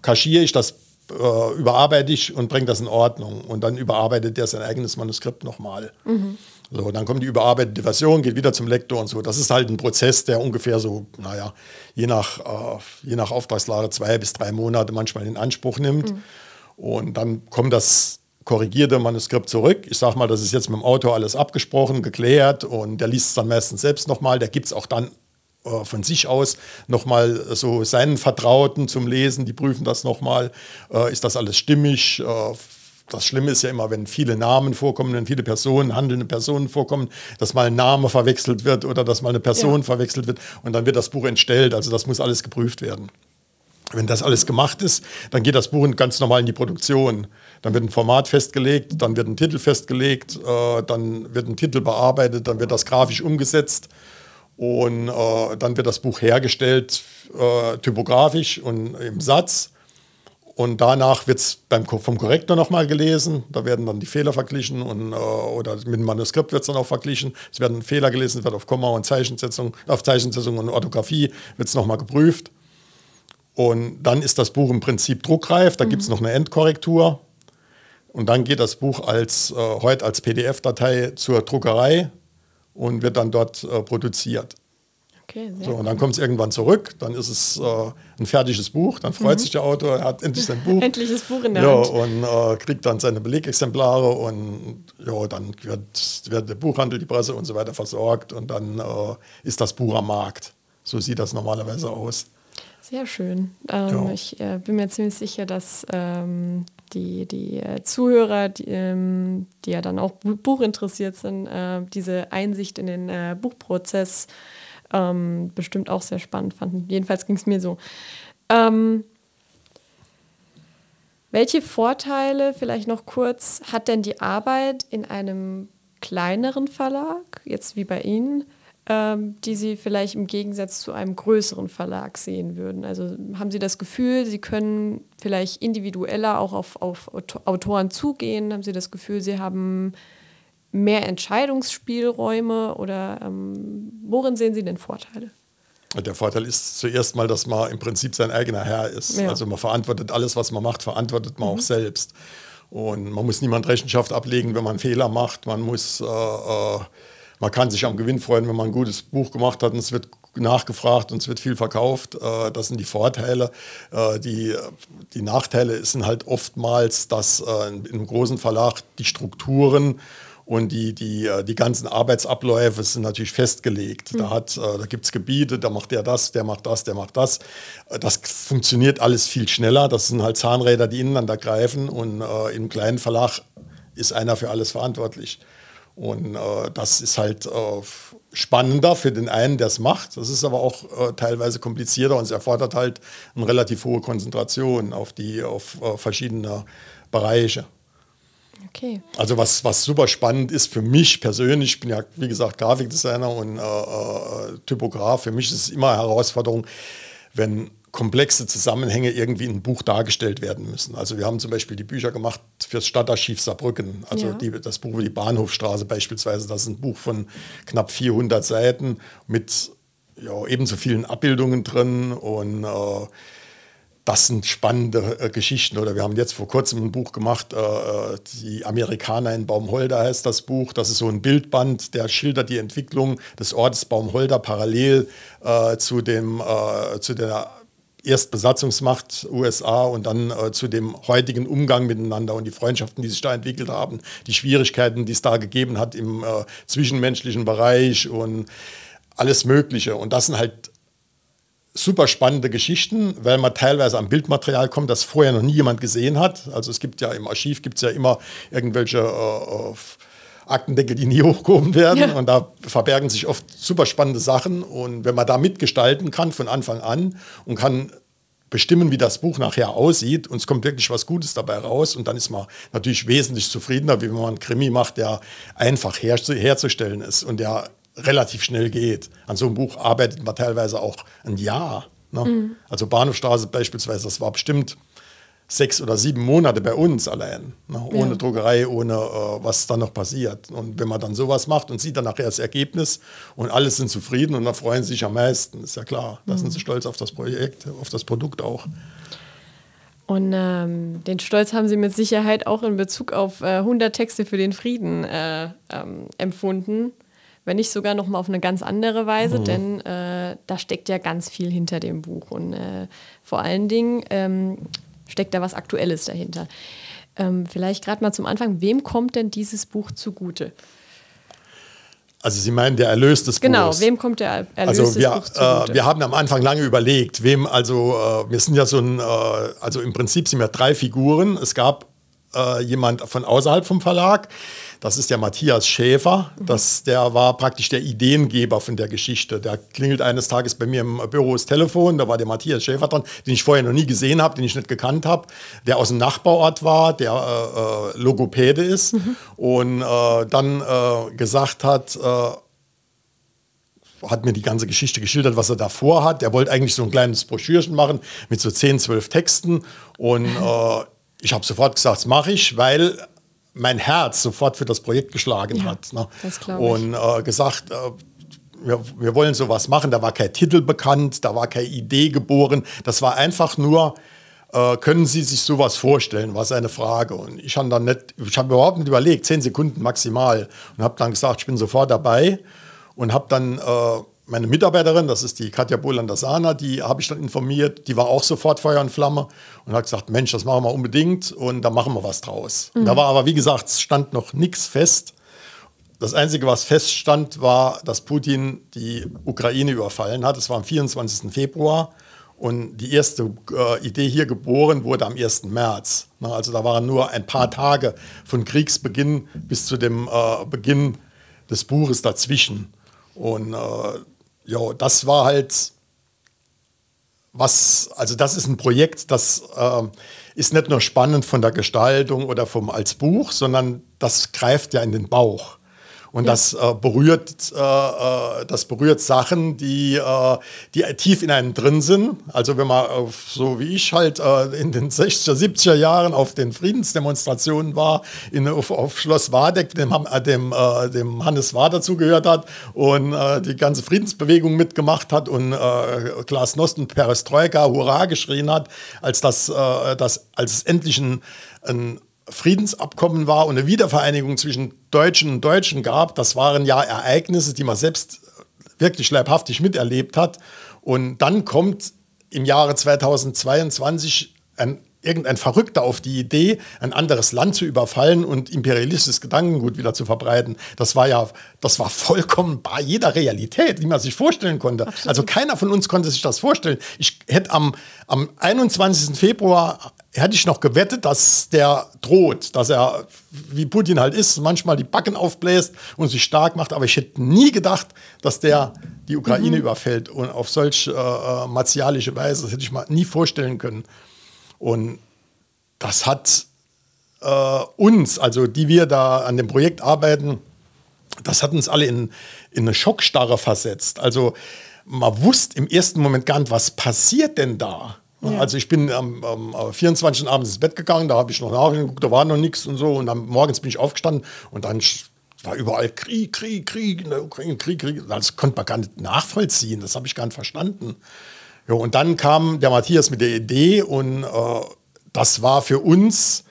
kaschiere ich, das äh, überarbeite ich und bringe das in Ordnung. Und dann überarbeitet er sein eigenes Manuskript nochmal. Mhm. So, dann kommt die überarbeitete Version, geht wieder zum Lektor und so. Das ist halt ein Prozess, der ungefähr so, naja, je nach, äh, je nach Auftragslage zwei bis drei Monate manchmal in Anspruch nimmt. Mhm. Und dann kommt das korrigierte Manuskript zurück. Ich sage mal, das ist jetzt mit dem Autor alles abgesprochen, geklärt und der liest es dann meistens selbst nochmal. Der gibt es auch dann von sich aus nochmal so seinen Vertrauten zum Lesen, die prüfen das nochmal, äh, ist das alles stimmig. Äh, das Schlimme ist ja immer, wenn viele Namen vorkommen, wenn viele Personen, handelnde Personen vorkommen, dass mal ein Name verwechselt wird oder dass mal eine Person ja. verwechselt wird und dann wird das Buch entstellt. Also das muss alles geprüft werden. Wenn das alles gemacht ist, dann geht das Buch ganz normal in die Produktion. Dann wird ein Format festgelegt, dann wird ein Titel festgelegt, äh, dann wird ein Titel bearbeitet, dann wird das grafisch umgesetzt und äh, dann wird das Buch hergestellt, äh, typografisch und im Satz. Und danach wird es vom Korrektor nochmal gelesen. Da werden dann die Fehler verglichen und, äh, oder mit dem Manuskript wird es dann auch verglichen. Es werden Fehler gelesen, es wird auf Komma und Zeichensetzung, auf Zeichensetzung und Orthographie wird es nochmal geprüft. Und dann ist das Buch im Prinzip druckreif, da mhm. gibt es noch eine Endkorrektur. Und dann geht das Buch als, äh, heute als PDF-Datei zur Druckerei und wird dann dort äh, produziert. Okay, so, und dann kommt es irgendwann zurück, dann ist es äh, ein fertiges Buch, dann freut mhm. sich der Autor, er hat endlich sein Buch. [LAUGHS] Endliches Buch in der ja, Hand. Und äh, kriegt dann seine Belegexemplare und ja, dann wird, wird der Buchhandel, die Presse und so weiter versorgt und dann äh, ist das Buch am Markt. So sieht das normalerweise aus. Sehr schön. Ähm, ja. Ich äh, bin mir ziemlich sicher, dass ähm, die, die äh, Zuhörer, die, ähm, die, ja dann auch buchinteressiert sind, äh, diese Einsicht in den äh, Buchprozess ähm, bestimmt auch sehr spannend fanden. Jedenfalls ging es mir so. Ähm, welche Vorteile, vielleicht noch kurz, hat denn die Arbeit in einem kleineren Verlag, jetzt wie bei Ihnen, ähm, die Sie vielleicht im Gegensatz zu einem größeren Verlag sehen würden? Also haben Sie das Gefühl, Sie können vielleicht individueller auch auf, auf Autoren zugehen? Haben Sie das Gefühl, Sie haben mehr Entscheidungsspielräume oder ähm, worin sehen Sie denn Vorteile? Der Vorteil ist zuerst mal, dass man im Prinzip sein eigener Herr ist. Ja. Also man verantwortet alles, was man macht, verantwortet man mhm. auch selbst. Und man muss niemand Rechenschaft ablegen, wenn man Fehler macht. Man muss, äh, äh, man kann sich am Gewinn freuen, wenn man ein gutes Buch gemacht hat und es wird nachgefragt und es wird viel verkauft. Äh, das sind die Vorteile. Äh, die, die Nachteile sind halt oftmals, dass äh, in einem großen Verlag die Strukturen und die, die, die ganzen Arbeitsabläufe sind natürlich festgelegt. Mhm. Da, da gibt es Gebiete, da macht der das, der macht das, der macht das. Das funktioniert alles viel schneller. Das sind halt Zahnräder, die ineinander greifen. Und äh, im kleinen Verlag ist einer für alles verantwortlich. Und äh, das ist halt äh, spannender für den einen, der es macht. Das ist aber auch äh, teilweise komplizierter und es erfordert halt eine relativ hohe Konzentration auf die auf verschiedene Bereiche. Okay. Also was, was super spannend ist für mich persönlich, ich bin ja wie gesagt Grafikdesigner und äh, äh, Typograf, für mich ist es immer eine Herausforderung, wenn komplexe Zusammenhänge irgendwie in einem Buch dargestellt werden müssen. Also wir haben zum Beispiel die Bücher gemacht fürs Stadtarchiv Saarbrücken, also ja. die, das Buch über die Bahnhofstraße beispielsweise, das ist ein Buch von knapp 400 Seiten mit ja, ebenso vielen Abbildungen drin und äh, das sind spannende äh, Geschichten. Oder wir haben jetzt vor kurzem ein Buch gemacht, äh, äh, die Amerikaner in Baumholder heißt das Buch. Das ist so ein Bildband, der schildert die Entwicklung des Ortes Baumholder parallel äh, zu, dem, äh, zu der Erstbesatzungsmacht USA und dann äh, zu dem heutigen Umgang miteinander und die Freundschaften, die sich da entwickelt haben, die Schwierigkeiten, die es da gegeben hat im zwischenmenschlichen Bereich und alles Mögliche. Und das sind halt super spannende Geschichten, weil man teilweise am Bildmaterial kommt, das vorher noch nie jemand gesehen hat. Also es gibt ja im Archiv gibt es ja immer irgendwelche äh, äh, Aktendeckel, die nie hochgehoben werden. Ja. Und da verbergen sich oft super spannende Sachen. Und wenn man da mitgestalten kann von Anfang an und kann bestimmen, wie das Buch nachher aussieht und es kommt wirklich was Gutes dabei raus und dann ist man natürlich wesentlich zufriedener, wie wenn man einen Krimi macht, der einfach herzustellen ist und der relativ schnell geht. An so einem Buch arbeitet man teilweise auch ein Jahr. Ne? Mhm. Also Bahnhofstraße beispielsweise, das war bestimmt sechs oder sieben Monate bei uns allein, ne? ohne ja. Druckerei, ohne äh, was dann noch passiert. Und wenn man dann sowas macht und sieht dann nachher das Ergebnis und alle sind zufrieden und dann freuen sie sich am meisten, ist ja klar. Da mhm. sind sie stolz auf das Projekt, auf das Produkt auch. Und ähm, den Stolz haben Sie mit Sicherheit auch in Bezug auf äh, 100 Texte für den Frieden äh, ähm, empfunden wenn nicht sogar noch mal auf eine ganz andere Weise, mhm. denn äh, da steckt ja ganz viel hinter dem Buch und äh, vor allen Dingen ähm, steckt da was Aktuelles dahinter. Ähm, vielleicht gerade mal zum Anfang, wem kommt denn dieses Buch zugute? Also Sie meinen der Erlös des genau, Buches? Genau, wem kommt der Erlös also wir, des Buches zugute? Äh, wir haben am Anfang lange überlegt, wem, also äh, wir sind ja so ein, äh, also im Prinzip sind wir drei Figuren. Es gab äh, jemand von außerhalb vom Verlag, das ist der Matthias Schäfer. Das, der war praktisch der Ideengeber von der Geschichte. Der klingelt eines Tages bei mir im Büro das Telefon. Da war der Matthias Schäfer dran, den ich vorher noch nie gesehen habe, den ich nicht gekannt habe, der aus dem Nachbarort war, der äh, äh Logopäde ist mhm. und äh, dann äh, gesagt hat, hat mir die ganze Geschichte geschildert, was er davor hat. Der wollte eigentlich so ein kleines Broschürchen machen mit so 10, 12 Texten. Und äh, ich habe sofort gesagt, das mache ich, weil mein Herz sofort für das Projekt geschlagen ja, hat. Ne? Und äh, gesagt, äh, wir, wir wollen sowas machen. Da war kein Titel bekannt, da war keine Idee geboren. Das war einfach nur, äh, können Sie sich sowas vorstellen, war seine Frage. Und ich habe dann nicht, ich habe überhaupt nicht überlegt, zehn Sekunden maximal. Und habe dann gesagt, ich bin sofort dabei. Und habe dann äh, meine Mitarbeiterin, das ist die Katja Bohlander-Sahner, die habe ich dann informiert, die war auch sofort Feuer und Flamme und hat gesagt, Mensch, das machen wir unbedingt und da machen wir was draus. Mhm. Da war aber, wie gesagt, es stand noch nichts fest. Das Einzige, was feststand, war, dass Putin die Ukraine überfallen hat. Es war am 24. Februar und die erste äh, Idee hier geboren wurde am 1. März. Na, also da waren nur ein paar Tage von Kriegsbeginn bis zu dem äh, Beginn des Buches dazwischen. Und äh, ja, das war halt was, also das ist ein Projekt, das äh, ist nicht nur spannend von der Gestaltung oder vom als Buch, sondern das greift ja in den Bauch. Und ja. das, äh, berührt, äh, äh, das berührt Sachen, die, äh, die tief in einem drin sind. Also wenn man so wie ich halt äh, in den 60er, 70er Jahren auf den Friedensdemonstrationen war, in, auf, auf Schloss Wardeck, dem, äh, dem, dem Hannes Wader zugehört hat und die ganze Friedensbewegung mitgemacht hat und äh, Glasnost und Perestroika Hurra geschrien hat, als, das, das, als es endlich ein, ein Friedensabkommen war und eine Wiedervereinigung zwischen Deutschen und Deutschen gab, das waren ja Ereignisse, die man selbst wirklich leibhaftig miterlebt hat. Und dann kommt im Jahre 2022 ein irgendein Verrückter auf die Idee, ein anderes Land zu überfallen und imperialistisches Gedankengut wieder zu verbreiten. Das war ja, das war vollkommen bei jeder Realität, die man sich vorstellen konnte. Absolut. Also keiner von uns konnte sich das vorstellen. Ich hätte am, am 21. Februar hätte ich noch gewettet, dass der droht, dass er, wie Putin halt ist, manchmal die Backen aufbläst und sich stark macht. Aber ich hätte nie gedacht, dass der die Ukraine mhm. überfällt und auf solch äh, äh martialische Weise. Das hätte ich mir nie vorstellen können. Und das hat äh, uns, also die wir da an dem Projekt arbeiten, das hat uns alle in, in eine Schockstarre versetzt. Also man wusste im ersten Moment gar nicht, was passiert denn da? Ja. Also ich bin am, am 24. abends ins Bett gegangen, da habe ich noch nachgeguckt, da war noch nichts und so. Und dann morgens bin ich aufgestanden und dann war überall Krieg, Krieg, Krieg in der Ukraine, Krieg, Krieg. Das konnte man gar nicht nachvollziehen, das habe ich gar nicht verstanden. Ja, und dann kam der Matthias mit der Idee und äh, das war für uns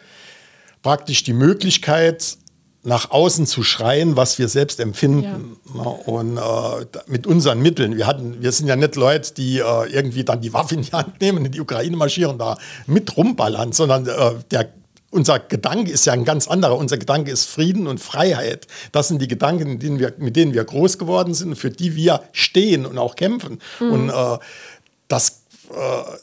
praktisch die Möglichkeit, nach außen zu schreien, was wir selbst empfinden. Ja. Und äh, mit unseren Mitteln. Wir, hatten, wir sind ja nicht Leute, die äh, irgendwie dann die Waffe in die Hand nehmen, in die Ukraine marschieren, da mit rumballern, sondern äh, der, unser Gedanke ist ja ein ganz anderer. Unser Gedanke ist Frieden und Freiheit. Das sind die Gedanken, denen wir, mit denen wir groß geworden sind, für die wir stehen und auch kämpfen. Mhm. Und äh, das, äh,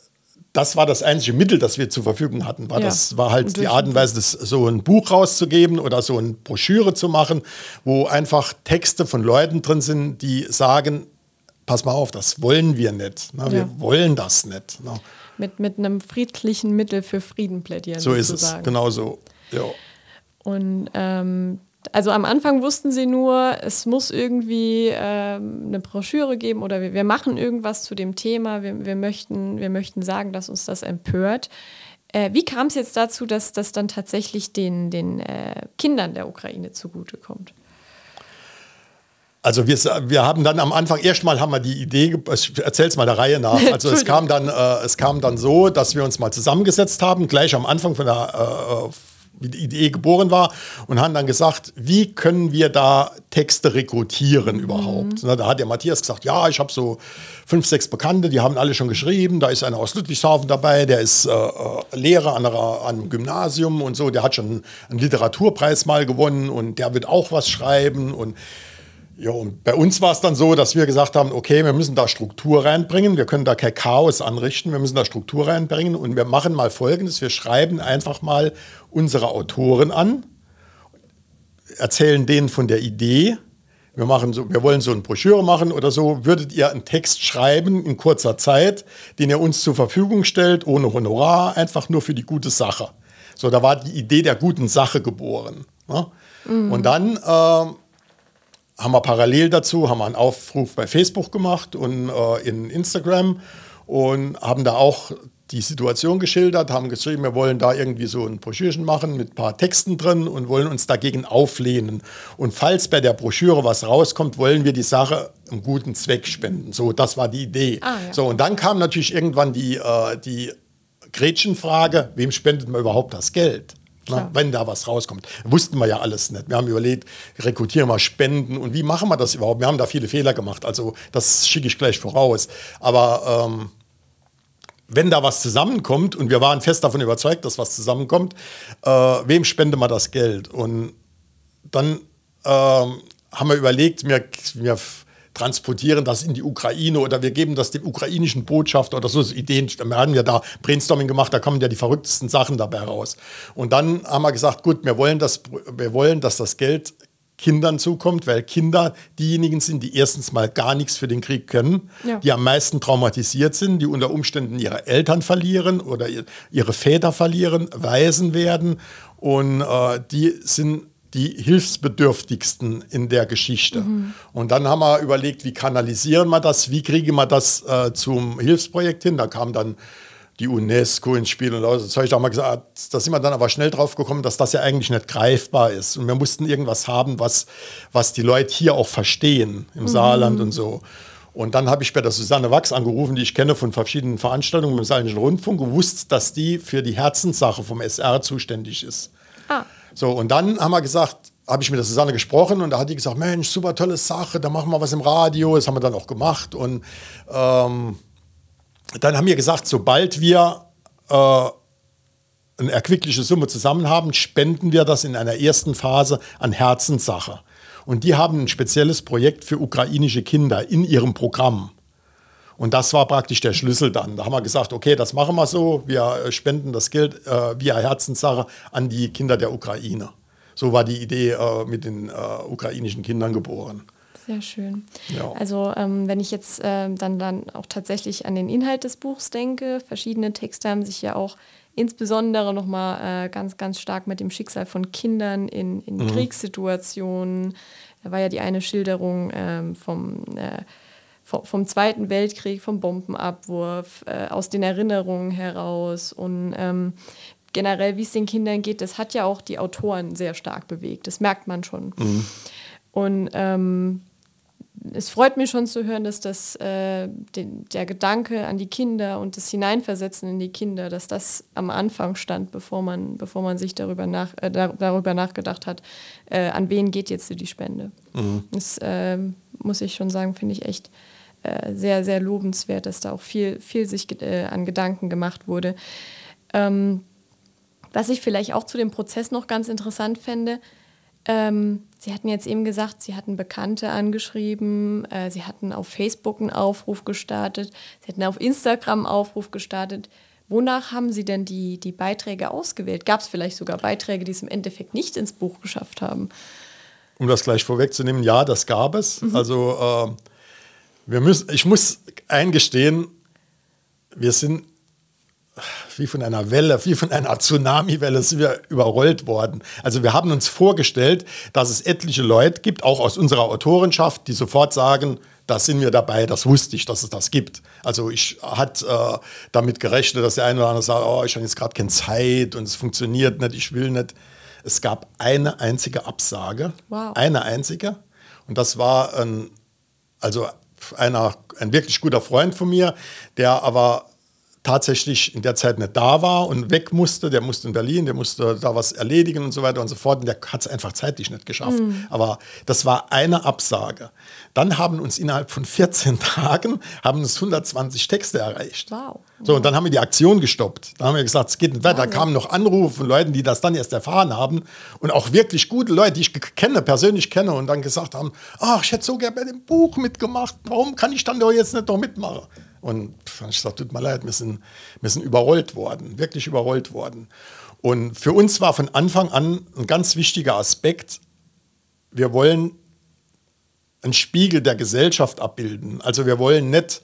das war das einzige Mittel, das wir zur Verfügung hatten. War ja. Das war halt die Art und Weise, das, so ein Buch rauszugeben oder so eine Broschüre zu machen, wo einfach Texte von Leuten drin sind, die sagen, pass mal auf, das wollen wir nicht. Ne? Wir ja. wollen das nicht. Ne? Mit, mit einem friedlichen Mittel für Frieden plädieren. So sozusagen. ist es, genau so. Ja. Und ähm, also am Anfang wussten sie nur, es muss irgendwie ähm, eine Broschüre geben oder wir, wir, machen irgendwas zu dem Thema, wir, wir, möchten, wir möchten sagen, dass uns das empört. Äh, wie kam es jetzt dazu, dass das dann tatsächlich den, den äh, Kindern der Ukraine zugutekommt? Also wir, wir haben dann am Anfang, erstmal haben wir die Idee, ich erzähl's mal der Reihe nach. [LAUGHS] Also es kam, dann, äh, es kam dann so, dass wir uns mal zusammengesetzt haben, gleich am Anfang von der äh, wie die Idee geboren war und haben dann gesagt, wie können wir da Texte rekrutieren mhm. überhaupt? Mhm. Da hat der Matthias gesagt, ja, ich habe so fünf, sechs Bekannte, die haben alle schon geschrieben. Da ist einer aus Ludwigshafen dabei, der ist äh, äh Lehrer an, einer, an einem Gymnasium und so, der hat schon einen Literaturpreis mal gewonnen und der wird auch was schreiben und ja, und bei uns war es dann so, dass wir gesagt haben, okay, wir müssen da Struktur reinbringen, wir können da kein Chaos anrichten, wir müssen da Struktur reinbringen und wir machen mal Folgendes, wir schreiben einfach mal unsere Autoren an, erzählen denen von der Idee, wir, machen so, wir wollen so eine Broschüre machen oder so, würdet ihr einen Text schreiben in kurzer Zeit, den ihr uns zur Verfügung stellt, ohne Honorar, einfach nur für die gute Sache. So, da war die Idee der guten Sache geboren. Ne? Mhm. Und dann... Äh, haben wir parallel dazu haben wir einen Aufruf bei Facebook gemacht und äh, in Instagram und haben da auch die Situation geschildert, haben geschrieben, wir wollen da irgendwie so ein Broschürchen machen mit ein paar Texten drin und wollen uns dagegen auflehnen. Und falls bei der Broschüre was rauskommt, wollen wir die Sache einem guten Zweck spenden. So, das war die Idee. Ah, ja. So, und dann kam natürlich irgendwann die, äh, die Gretchenfrage, wem spendet man überhaupt das Geld? Na, wenn da was rauskommt. Wussten wir ja alles nicht. Wir haben überlegt, rekrutieren wir Spenden und wie machen wir das überhaupt? Wir haben da viele Fehler gemacht, also das schicke ich gleich voraus. Aber ähm, wenn da was zusammenkommt, und wir waren fest davon überzeugt, dass was zusammenkommt, äh, wem spende man das Geld? Und dann ähm, haben wir überlegt, wir, wir transportieren das in die Ukraine oder wir geben das dem ukrainischen Botschafter oder so, so Ideen. Wir haben ja da Brainstorming gemacht, da kommen ja die verrücktesten Sachen dabei raus. Und dann haben wir gesagt, gut, wir wollen, das, wir wollen dass das Geld Kindern zukommt, weil Kinder diejenigen sind, die erstens mal gar nichts für den Krieg können, Ja. die am meisten traumatisiert sind, die unter Umständen ihre Eltern verlieren oder ihr- ihre Väter verlieren, Waisen werden und äh, die sind die hilfsbedürftigsten in der Geschichte. Und dann haben wir überlegt, wie kanalisieren wir das, wie kriegen wir das äh, zum Hilfsprojekt hin. Da kam dann die UNESCO ins Spiel und Zeug. Da haben wir gesagt, da sind wir dann aber schnell drauf gekommen, dass das ja eigentlich nicht greifbar ist. Und wir mussten irgendwas haben, was, was die Leute hier auch verstehen, im Saarland und so. Und dann habe ich bei der Susanne Wachs angerufen, die ich kenne von verschiedenen Veranstaltungen im Saarländischen Rundfunk, gewusst, dass die für die Herzenssache vom SR zuständig ist. Ah, So, und dann haben wir gesagt, habe ich mit der Susanne gesprochen und da hat die gesagt, Mensch, super tolle Sache, da machen wir was im Radio. Das haben wir dann auch gemacht. Und ähm, dann haben wir gesagt, sobald wir äh, eine erquickliche Summe zusammen haben, spenden wir das in einer ersten Phase an Herzenssache. Und die haben ein spezielles Projekt für ukrainische Kinder in ihrem Programm. Und das war praktisch der Schlüssel dann. Da haben wir gesagt, okay, das machen wir so. Wir äh, spenden das Geld äh, via Herzenssache an die Kinder der Ukraine. So war die Idee äh, mit den äh, ukrainischen Kindern geboren. Sehr schön. Ja. Also ähm, wenn ich jetzt ähm, dann, dann auch tatsächlich an den Inhalt des Buchs denke, verschiedene Texte haben sich ja auch insbesondere nochmal äh, ganz, ganz stark mit dem Schicksal von Kindern in, in Mhm. Kriegssituationen. Da war ja die eine Schilderung ähm, vom, äh, vom, Zweiten Weltkrieg, vom Bombenabwurf, äh, aus den Erinnerungen heraus und ähm, generell, wie es den Kindern geht, das hat ja auch die Autoren sehr stark bewegt. Das merkt man schon. Und ähm, es freut mich schon zu hören, dass das, äh, den, der Gedanke an die Kinder und das Hineinversetzen in die Kinder, dass das am Anfang stand, bevor man, bevor man sich darüber, nach, äh, dar, darüber nachgedacht hat, äh, an wen geht jetzt die Spende. Das ähm, muss ich schon sagen, finde ich echt äh, sehr, sehr lobenswert, dass da auch viel, viel sich äh, an Gedanken gemacht wurde. Ähm, was ich vielleicht auch zu dem Prozess noch ganz interessant fände, ähm, Sie hatten jetzt eben gesagt, Sie hatten Bekannte angeschrieben, äh, Sie hatten auf Facebook einen Aufruf gestartet, Sie hatten auf Instagram einen Aufruf gestartet. Wonach haben Sie denn die, die Beiträge ausgewählt? Gab es vielleicht sogar Beiträge, die es im Endeffekt nicht ins Buch geschafft haben? Um das gleich vorwegzunehmen, ja, das gab es. Also äh, wir müssen, ich muss eingestehen, wir sind wie von einer Welle, wie von einer Tsunami-Welle sind wir überrollt worden. Also wir haben uns vorgestellt, dass es etliche Leute gibt, auch aus unserer Autorenschaft, die sofort sagen, da sind wir dabei, das wusste ich, dass es das gibt. Also ich hatte äh, damit gerechnet, dass der eine oder andere sagt, oh, ich habe jetzt gerade keine Zeit und es funktioniert nicht, ich will nicht. Es gab eine einzige Absage, Wow. eine einzige. Und das war ein, also einer, ein wirklich guter Freund von mir, der aber tatsächlich in der Zeit nicht da war und weg musste. Der musste in Berlin, der musste da was erledigen und so weiter und so fort. Und der hat es einfach zeitlich nicht geschafft. Aber das war eine Absage. Dann haben uns innerhalb von 14 [LAUGHS] Tagen haben uns 120 Texte erreicht. Wow. So, und dann haben wir die Aktion gestoppt. Dann haben wir gesagt, es geht nicht weiter. Da kamen noch Anrufe von Leuten, die das dann erst erfahren haben. Und auch wirklich gute Leute, die ich kenne, persönlich kenne und dann gesagt haben, ach, ich hätte so gerne bei dem Buch mitgemacht. Warum kann ich dann doch jetzt nicht noch mitmachen? Und ich gesagt, tut mir leid, wir sind, wir sind überrollt worden, wirklich überrollt worden. Und für uns war von Anfang an ein ganz wichtiger Aspekt, wir wollen einen Spiegel der Gesellschaft abbilden. Also wir wollen nicht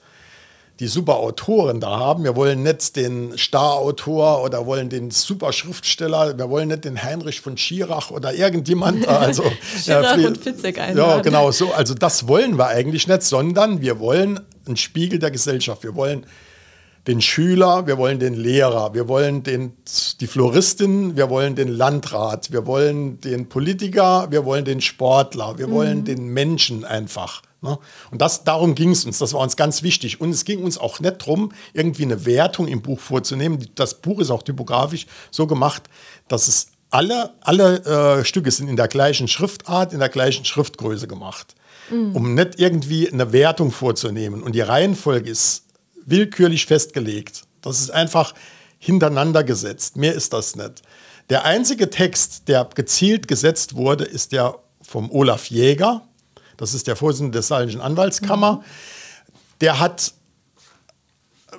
die super Autoren da haben. Wir wollen nicht den Starautor oder wollen den super Schriftsteller. Wir wollen nicht den Heinrich von Schirach oder irgendjemand. Also, [LAUGHS] Schirach Fried- und Fitzek Ja, einladen. genau so. Also das wollen wir eigentlich nicht, sondern wir wollen einen Spiegel der Gesellschaft. Wir wollen den Schüler, wir wollen den Lehrer, wir wollen den, die Floristin, wir wollen den Landrat, wir wollen den Politiker, wir wollen den Sportler, wir wollen den Menschen einfach. Ne? Und das, darum ging es uns, das war uns ganz wichtig. Und es ging uns auch nicht darum, irgendwie eine Wertung im Buch vorzunehmen. Das Buch ist auch typografisch so gemacht, dass es alle, alle äh, Stücke sind in der gleichen Schriftart, in der gleichen Schriftgröße gemacht. Um nicht irgendwie eine Wertung vorzunehmen. Und die Reihenfolge ist willkürlich festgelegt. Das ist einfach hintereinander gesetzt. Mehr ist das nicht. Der einzige Text, der gezielt gesetzt wurde, ist der vom Olaf Jäger. Das ist der Vorsitzende der Saarländischen Anwaltskammer. Der hat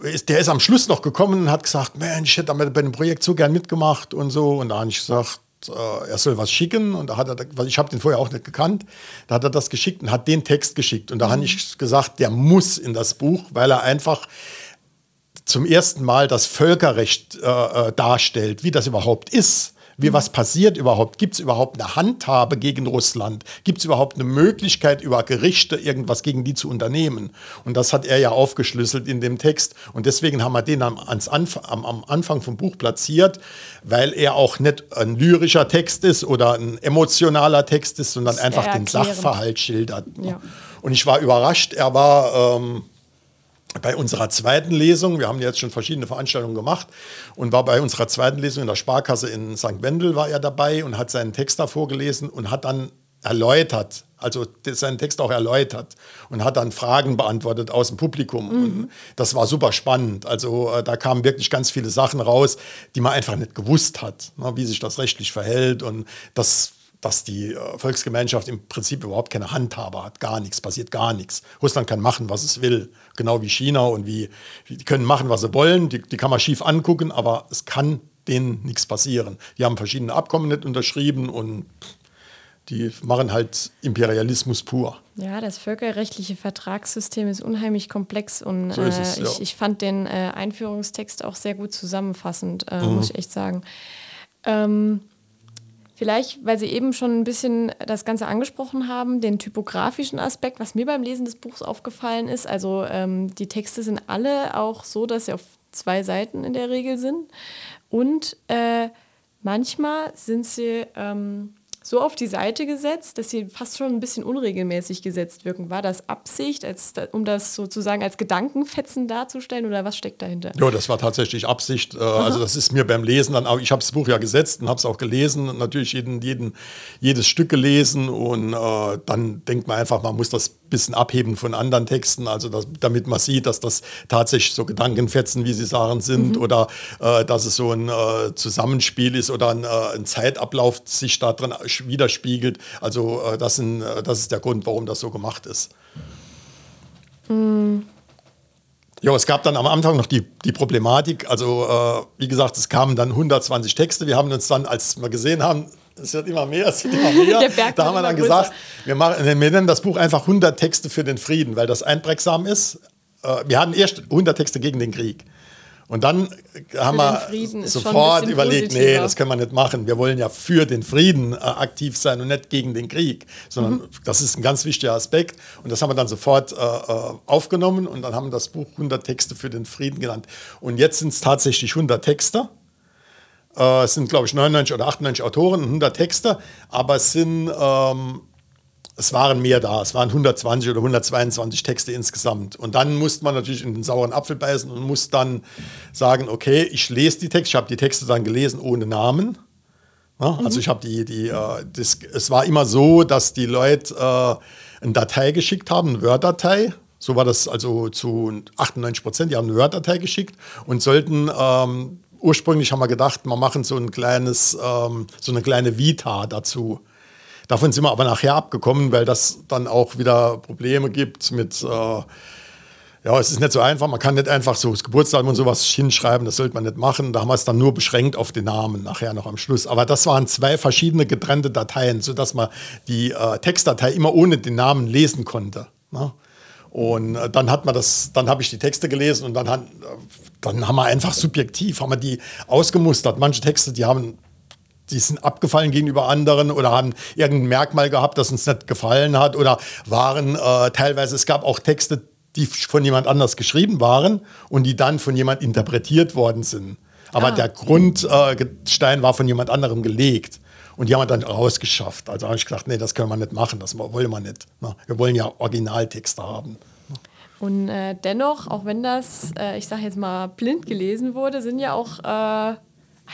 ist- der ist am Schluss noch gekommen und hat gesagt, Mensch, ich hätte bei dem Projekt so gern mitgemacht und so. Und da habe ich gesagt, äh, er soll was schicken. Und da hat er, weil ich habe den vorher auch nicht gekannt, da hat er das geschickt und hat den Text geschickt. Und da habe ich gesagt, der muss in das Buch, weil er einfach zum ersten Mal das Völkerrecht äh, äh, darstellt, wie das überhaupt ist. Wie was passiert überhaupt? Gibt es überhaupt eine Handhabe gegen Russland? Gibt es überhaupt eine Möglichkeit, über Gerichte irgendwas gegen die zu unternehmen? Und das hat er ja aufgeschlüsselt in dem Text. Und deswegen haben wir den am, Anf am, am Anfang vom Buch platziert, weil er auch nicht ein lyrischer Text ist oder ein emotionaler Text ist, sondern einfach den. Sachverhalt schildert. Ja. Und ich war überrascht. Er war. Ähm, bei unserer zweiten Lesung, wir haben jetzt schon verschiedene Veranstaltungen gemacht und war bei unserer zweiten Lesung in der Sparkasse in St. Wendel war er dabei und hat seinen Text da vorgelesen und hat dann erläutert, also seinen Text auch erläutert und hat dann Fragen beantwortet aus dem Publikum. Und das war super spannend. Also äh, da kamen wirklich ganz viele Sachen raus, die man einfach nicht gewusst hat, ne, wie sich das rechtlich verhält und das dass die äh, Volksgemeinschaft im Prinzip überhaupt keine Handhabe hat, gar nichts, passiert gar nichts. Russland kann machen, was es will, genau wie China und wie, die können machen, was sie wollen, die, die kann man schief angucken, aber es kann denen nichts passieren. Die haben verschiedene Abkommen nicht unterschrieben und die machen halt Imperialismus pur. Ja, das völkerrechtliche Vertragssystem ist unheimlich komplex und So ist es, äh, ja. ich, ich fand den äh, Einführungstext auch sehr gut zusammenfassend, äh, Mhm. muss ich echt sagen. Ähm, vielleicht, weil Sie eben schon ein bisschen das Ganze angesprochen haben, den typografischen Aspekt, was mir beim Lesen des Buchs aufgefallen ist. Also ähm, die Texte sind alle auch so, dass sie auf zwei Seiten in der Regel sind. Und äh, manchmal sind sie ähm, so auf die Seite gesetzt, dass sie fast schon ein bisschen unregelmäßig gesetzt wirken. War das Absicht, als, um das sozusagen als Gedankenfetzen darzustellen oder was steckt dahinter? Ja, das war tatsächlich Absicht. Äh, Also das ist mir beim Lesen dann auch, ich habe das Buch ja gesetzt und habe es auch gelesen und natürlich jeden, jeden, jedes Stück gelesen und äh, dann denkt man einfach, man muss das ein bisschen abheben von anderen Texten, also das, damit man sieht, dass das tatsächlich so Gedankenfetzen, wie Sie sagen, sind oder äh, dass es so ein äh, Zusammenspiel ist oder ein, äh, ein Zeitablauf sich da drin widerspiegelt. Also äh, das, sind, äh, das ist der Grund, warum das so gemacht ist. Ja, es gab dann am Anfang noch die, die Problematik. Also, äh, wie gesagt, es kamen dann 120 Texte. Wir haben uns dann, als wir gesehen haben, es wird immer mehr, es wird immer [LAUGHS] mehr. Da haben wir dann gesagt, wir, machen, wir nennen das Buch einfach 100 Texte für den Frieden, weil das einprägsam ist. Äh, wir hatten erst 100 Texte gegen den Krieg. Und dann haben wir sofort überlegt, nee, positiver. das können wir nicht machen. Wir wollen ja für den Frieden äh, aktiv sein und nicht gegen den Krieg, sondern Mhm. das ist ein ganz wichtiger Aspekt. Und das haben wir dann sofort äh, äh, aufgenommen und dann haben wir das Buch 100 Texte für den Frieden genannt. Und jetzt sind es tatsächlich 100 Texte. Äh, es sind, glaube ich, 99 oder 98 Autoren und 100 Texte, aber es sind, ähm, es waren mehr da. Es waren 120 oder 122 Texte insgesamt. Und dann musste man natürlich in den sauren Apfel beißen und muss dann sagen, okay, ich lese die Texte. Ich habe die Texte dann gelesen ohne Namen. Ja, also ich habe die, die, äh, das, es war immer so, dass die Leute äh, eine Datei geschickt haben, eine Word-Datei. So war das also zu 98 Prozent. Die haben eine Word-Datei geschickt und sollten ähm, ursprünglich haben wir gedacht, wir machen so ein kleines, ähm, so eine kleine Vita dazu. Davon sind wir aber nachher abgekommen, weil das dann auch wieder Probleme gibt mit äh, ja, es ist nicht so einfach. Man kann nicht einfach so das Geburtsdatum und sowas hinschreiben. Das sollte man nicht machen. Da haben wir es dann nur beschränkt auf den Namen nachher noch am Schluss. Aber das waren zwei verschiedene getrennte Dateien, sodass man die äh, Textdatei immer ohne den Namen lesen konnte. Ne? Und äh, dann hat man das, dann habe ich die Texte gelesen und dann, hat, äh, dann haben wir einfach subjektiv, haben wir die ausgemustert. Manche Texte, die haben die sind abgefallen gegenüber anderen oder haben irgendein Merkmal gehabt, das uns nicht gefallen hat oder waren äh, teilweise, es gab auch Texte, die von jemand anders geschrieben waren und die dann von jemand interpretiert worden sind. Aber Ah. der Grundstein war von jemand anderem gelegt. Und die haben wir dann rausgeschafft. Also habe ich gesagt, nee, das können wir nicht machen, das wollen wir nicht. ne? Wir wollen ja Originaltexte haben. Und äh, dennoch, auch wenn das, äh, ich sage jetzt mal, blind gelesen wurde, sind ja auch äh,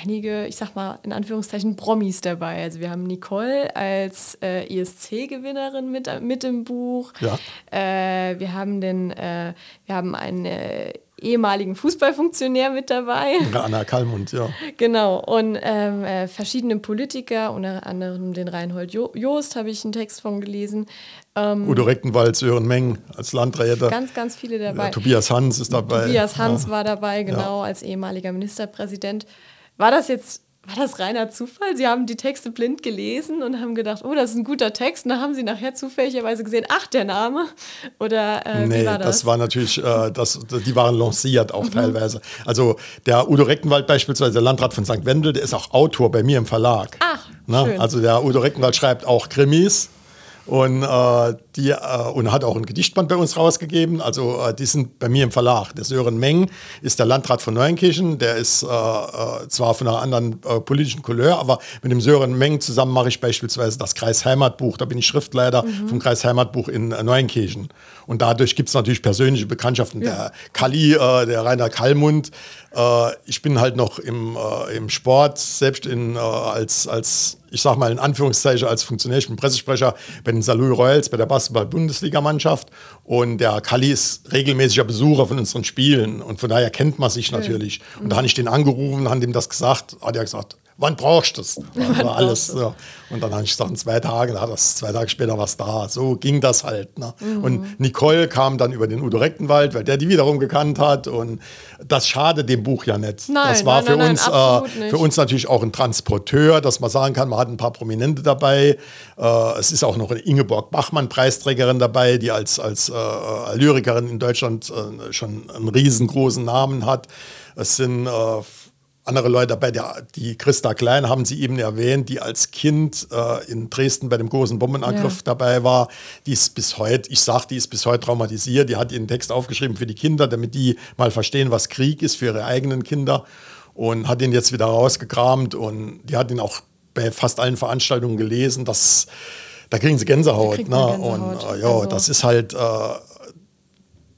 einige, ich sag mal, in Anführungszeichen Promis dabei. Also wir haben Nicole als äh, ESC-Gewinnerin mit, mit im Buch. Ja. Äh, wir haben den, äh, wir haben einen äh, ehemaligen Fußballfunktionär mit dabei. Ja, Anna Kallmund, ja. [LAUGHS] Genau, und ähm, äh, verschiedene Politiker, unter anderem den Reinhold jo Joost, habe ich einen Text von gelesen. Ähm, Udo Reckenwald, Sören Meng als Landräte. ganz, ganz viele dabei. Ja, Tobias Hans ist dabei. Tobias Hans ja. war dabei, genau, als ehemaliger Ministerpräsident. War das jetzt, war das reiner Zufall? Sie haben die Texte blind gelesen und haben gedacht, oh, das ist ein guter Text. Und dann haben Sie nachher zufälligerweise gesehen, ach, der Name. Oder äh, Nee, wie war das? das war natürlich, äh, das, die waren lanciert auch teilweise. Also der Udo Reckenwald beispielsweise, der Landrat von St. Wendel, der ist auch Autor bei mir im Verlag. Ach, Na, schön. Also der Udo Reckenwald schreibt auch Krimis. Und, äh, die, äh, und hat auch ein Gedichtband bei uns rausgegeben. Also äh, die sind bei mir im Verlag. Der Sören Meng ist der Landrat von Neuenkirchen. Der ist äh, äh, zwar von einer anderen äh, politischen Couleur, aber mit dem Sören Meng zusammen mache ich beispielsweise das Kreisheimatbuch. Da bin ich Schriftleiter vom Kreisheimatbuch in Neuenkirchen. Und dadurch gibt es natürlich persönliche Bekanntschaften. Der Kalli, der Rainer Kallmund. Ich bin halt noch im, im Sport, selbst in, als, als, ich sag mal in Anführungszeichen, als Funktionär, ich bin Pressesprecher bei den Salou Royals, bei der Basketball-Bundesligamannschaft. Und der Kalli ist regelmäßiger Besucher von unseren Spielen. Und von daher kennt man sich natürlich. Und da habe ich den angerufen, haben dem das gesagt, hat er gesagt, wann brauchst du [LAUGHS] war alles. So. Und dann habe ich gesagt, in zwei Tagen, da hat das zwei Tage später was da. So ging das halt. Ne? Mhm. Und Nicole kam dann über den Udo Rechtenwald, weil der die wiederum gekannt hat. Und das schadet dem Buch ja nicht. Nein, das war nein, für, nein, nein, uns, äh, für uns natürlich auch ein Transporteur, dass man sagen kann, man hat ein paar Prominente dabei. Äh, es ist auch noch eine Ingeborg Bachmann-Preisträgerin dabei, die als, als äh, Lyrikerin in Deutschland äh, schon einen riesengroßen Namen hat. Es sind äh, andere Leute dabei, der, die Christa Klein haben Sie eben erwähnt, die als Kind äh, in Dresden bei dem großen Bombenangriff Ja. dabei war. Die ist bis heute, ich sage, die ist bis heute traumatisiert. Die hat ihren Text aufgeschrieben für die Kinder, damit die mal verstehen, was Krieg ist für ihre eigenen Kinder. Und hat ihn jetzt wieder rausgekramt und die hat ihn auch bei fast allen Veranstaltungen gelesen. Das, da kriegen sie Gänsehaut. ne? Gänsehaut. Und äh, ja, Also- das ist halt, äh,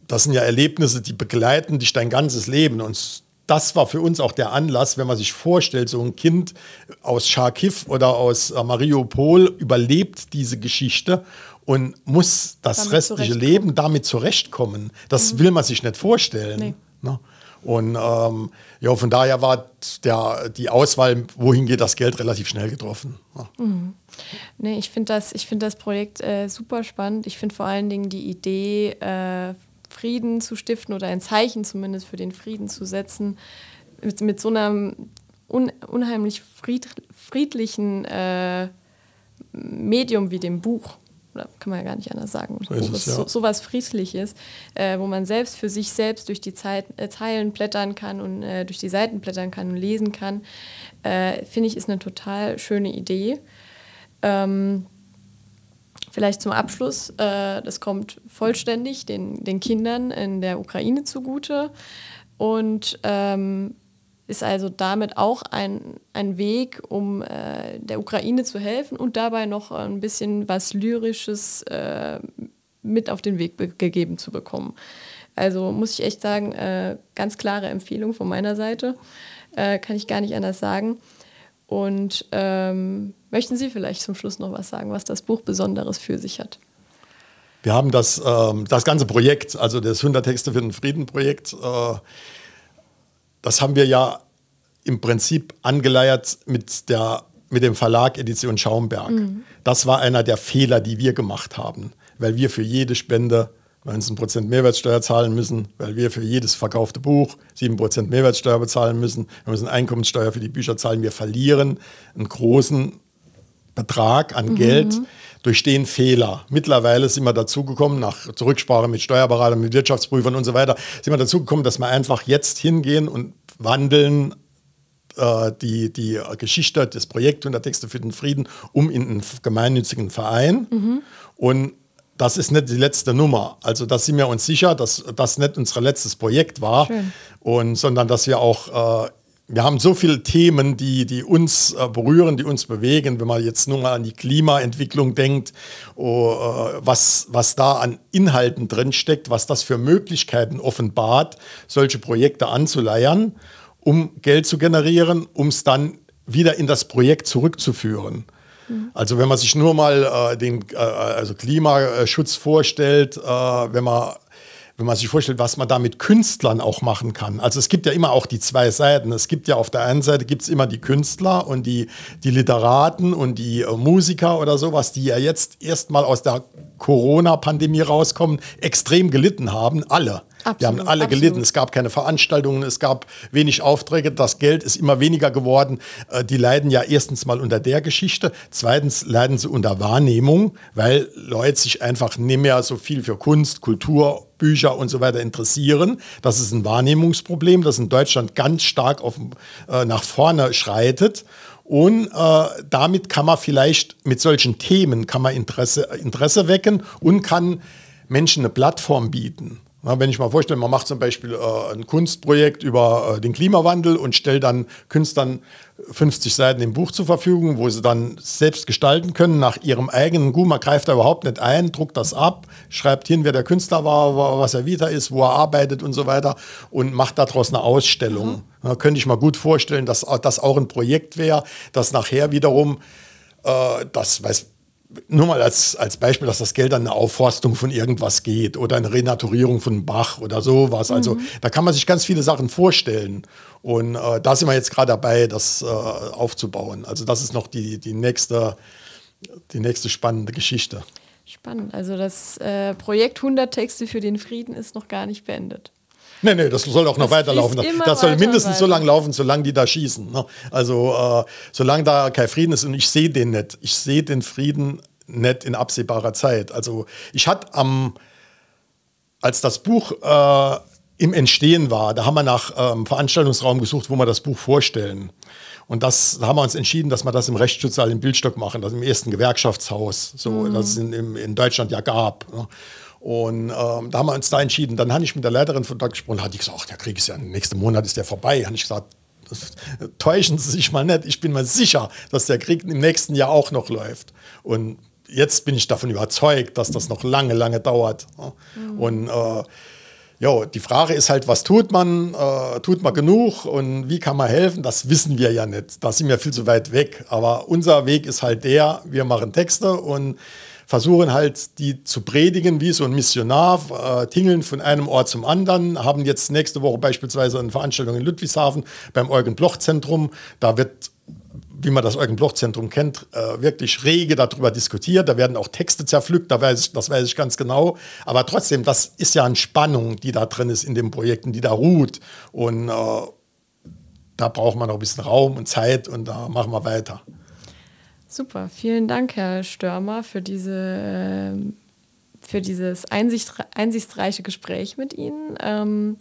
das sind ja Erlebnisse, die begleiten dich dein ganzes Leben. Und das war für uns auch der Anlass, wenn man sich vorstellt, so ein Kind aus Charkiw oder aus äh, Mariupol überlebt diese Geschichte und muss das Damit restliche. Leben damit zurechtkommen. Das will man sich nicht vorstellen. Nee. Ne? Und ähm, ja, von daher war der, die Auswahl, wohin geht das Geld, relativ schnell getroffen. Ja. Nee, ich finde das, ich find das Projekt äh, super spannend. Ich finde vor allen Dingen die Idee, äh, Frieden zu stiften oder ein Zeichen zumindest für den Frieden zu setzen, mit, mit so einem un, unheimlich fried, friedlichen äh, Medium wie dem Buch. Oder kann man ja gar nicht anders sagen. So ist es, ist ja. so, sowas Friedliches, äh, wo man selbst für sich selbst durch die Zeit, äh, Zeilen blättern kann und äh, durch die Seiten blättern kann und lesen kann, äh, finde ich, ist eine total schöne Idee. Ähm, vielleicht zum Abschluss, äh, das kommt vollständig den, den Kindern in der Ukraine zugute und ähm, ist also damit auch ein, ein Weg, um äh, der Ukraine zu helfen und dabei noch ein bisschen was Lyrisches äh, mit auf den Weg be- gegeben zu bekommen. Also muss ich echt sagen, äh, ganz klare Empfehlung von meiner Seite, äh, kann ich gar nicht anders sagen. Und ähm, möchten Sie vielleicht zum Schluss noch was sagen, was das Buch Besonderes für sich hat? Wir haben das, ähm, das ganze Projekt, also das 100 Texte für den Frieden-Projekt, äh, das haben wir ja im Prinzip angeleiert mit, der, mit dem Verlag Edition Schaumberg. Das war einer der Fehler, die wir gemacht haben, weil wir für jede Spende 19% Mehrwertsteuer zahlen müssen, weil wir für jedes verkaufte Buch 7% Mehrwertsteuer bezahlen müssen. Wir müssen Einkommenssteuer für die Bücher zahlen. Wir verlieren einen großen Betrag an Geld durch den Fehler. Mittlerweile sind wir dazugekommen, nach zur Rücksprache mit Steuerberatern, mit Wirtschaftsprüfern und so weiter, sind wir dazugekommen, dass wir einfach jetzt hingehen und wandeln äh, die, die Geschichte des Projekts und der Texte für den Frieden um in einen gemeinnützigen Verein und das ist nicht die letzte Nummer. Also da sind wir uns sicher, dass das nicht unser letztes Projekt war, Schön. und sondern dass wir auch äh, wir haben so viele Themen, die, die uns äh, berühren, die uns bewegen. Wenn man jetzt nur mal an die Klimaentwicklung denkt, oh, äh, was, was da an Inhalten drin steckt, was das für Möglichkeiten offenbart, solche Projekte anzuleiern, um Geld zu generieren, um es dann wieder in das Projekt zurückzuführen. Also wenn man sich nur mal äh, den äh, also Klimaschutz vorstellt, äh, wenn man wenn man sich vorstellt, was man da mit Künstlern auch machen kann. Also es gibt ja immer auch die zwei Seiten. Es gibt ja auf der einen Seite gibt es immer die Künstler und die, die Literaten und die äh, Musiker oder sowas, die ja jetzt erstmal aus der Corona-Pandemie rauskommen, extrem gelitten haben. Alle. Absolut, die haben alle absolut. gelitten. Es gab keine Veranstaltungen, es gab wenig Aufträge, das Geld ist immer weniger geworden. Äh, Die leiden ja erstens mal unter der Geschichte, zweitens leiden sie unter Wahrnehmung, weil Leute sich einfach nicht mehr so viel für Kunst, Kultur, Bücher und so weiter interessieren. Das ist ein Wahrnehmungsproblem, das in Deutschland ganz stark auf, äh, nach vorne schreitet. Und äh, damit kann man vielleicht mit solchen Themen kann man Interesse, Interesse wecken und kann Menschen eine Plattform bieten. Na, wenn ich mal vorstelle, man macht zum Beispiel äh, ein Kunstprojekt über äh, den Klimawandel und stellt dann Künstlern 50 Seiten im Buch zur Verfügung, wo sie dann selbst gestalten können nach ihrem eigenen Gut. Man greift da überhaupt nicht ein, druckt das ab, schreibt hin, wer der Künstler war, wa- was er wieder ist, wo er arbeitet und so weiter und macht daraus eine Ausstellung. Da könnte ich mal gut vorstellen, dass das auch ein Projekt wäre, das nachher wiederum äh, das weiß nur mal als, als Beispiel, dass das Geld an eine Aufforstung von irgendwas geht oder eine Renaturierung von Bach oder sowas. Also da kann man sich ganz viele Sachen vorstellen. Und äh, da sind wir jetzt gerade dabei, das äh, aufzubauen. Also das ist noch die, die, nächste, die nächste spannende Geschichte. Spannend. Also das äh, Projekt 100 Texte für den Frieden ist noch gar nicht beendet. Nee, nee, das soll auch noch Das weiterlaufen. Das soll weiter mindestens so lange laufen, solange die da schießen. Ne? Also äh, solange da kein Frieden ist und ich sehe den nicht. Ich sehe den Frieden nicht in absehbarer Zeit. Also ich hatte am, als das Buch äh, im Entstehen war, da haben wir nach ähm, Veranstaltungsraum gesucht, wo wir das Buch vorstellen. Und das da haben wir uns entschieden, dass wir das im Rechtsschutzsaal im Bildstock machen, das im ersten Gewerkschaftshaus, so das es in, in, in Deutschland ja gab. Ne? Und ähm, da haben wir uns da entschieden. Dann habe ich mit der Leiterin von dort gesprochen, hat die gesagt, ach, der Krieg ist ja, nächsten Monat ist der vorbei. Habe ich gesagt, das, täuschen Sie sich mal nicht. Ich bin mir sicher, dass der Krieg im nächsten Jahr auch noch läuft. Und jetzt bin ich davon überzeugt, dass das noch lange, lange dauert. ne? Und äh, ja, die Frage ist halt, was tut man? Äh, tut man genug und wie kann man helfen? Das wissen wir ja nicht. Da sind wir viel zu weit weg. Aber unser Weg ist halt der, wir machen Texte und versuchen halt, die zu predigen wie so ein Missionar, äh, tingeln von einem Ort zum anderen, haben jetzt nächste Woche beispielsweise eine Veranstaltung in Ludwigshafen beim Eugen-Bloch-Zentrum. Da wird wie man das Eugen-Bloch-Zentrum kennt, äh, wirklich rege darüber diskutiert. Da werden auch Texte zerpflückt, da weiß ich, das weiß ich ganz genau. Aber trotzdem, das ist ja eine Spannung, die da drin ist in den Projekten, die da ruht. Und äh, da braucht man noch ein bisschen Raum und Zeit und da machen wir weiter. Super, vielen Dank, Herr Störmer, für, diese, ähm, für dieses einsicht, einsichtsreiche Gespräch mit Ihnen. Ähm,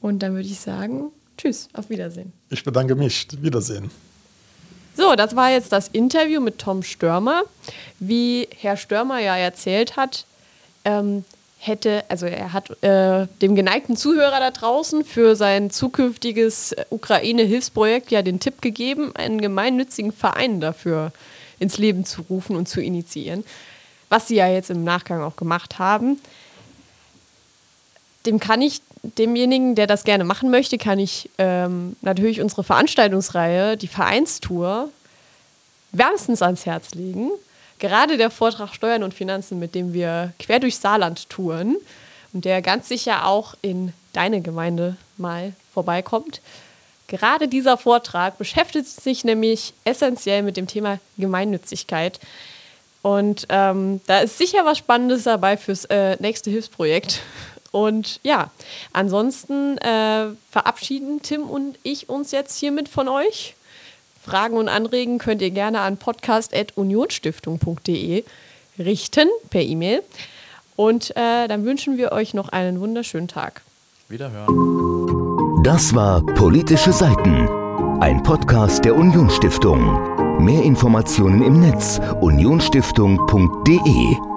und dann würde ich sagen, tschüss, auf Wiedersehen. Ich bedanke mich. Wiedersehen. So, das war jetzt das Interview mit Tom Störmer. Wie Herr Störmer ja erzählt hat, ähm, hätte, also er hat äh, dem geneigten Zuhörer da draußen für sein zukünftiges äh, Ukraine-Hilfsprojekt ja den Tipp gegeben, einen gemeinnützigen Verein dafür ins Leben zu rufen und zu initiieren. Was sie ja jetzt im Nachgang auch gemacht haben. Dem kann ich, demjenigen, der das gerne machen möchte, kann ich ähm, natürlich unsere Veranstaltungsreihe, die Vereinstour, wärmstens ans Herz legen. Gerade der Vortrag Steuern und Finanzen, mit dem wir quer durch Saarland touren und der ganz sicher auch in deine Gemeinde mal vorbeikommt. Gerade dieser Vortrag beschäftigt sich nämlich essentiell mit dem Thema Gemeinnützigkeit. Und ähm, da ist sicher was Spannendes dabei fürs äh, nächste Hilfsprojekt. Und ja, ansonsten äh, verabschieden Tim und ich uns jetzt hiermit von euch. Fragen und Anregen könnt ihr gerne an podcast.unionstiftung.de richten per E-Mail. Und äh, dann wünschen wir euch noch einen wunderschönen Tag. Wiederhören. Das war Politische Seiten, ein Podcast der Unionsstiftung. Mehr Informationen im Netz unionsstiftung.de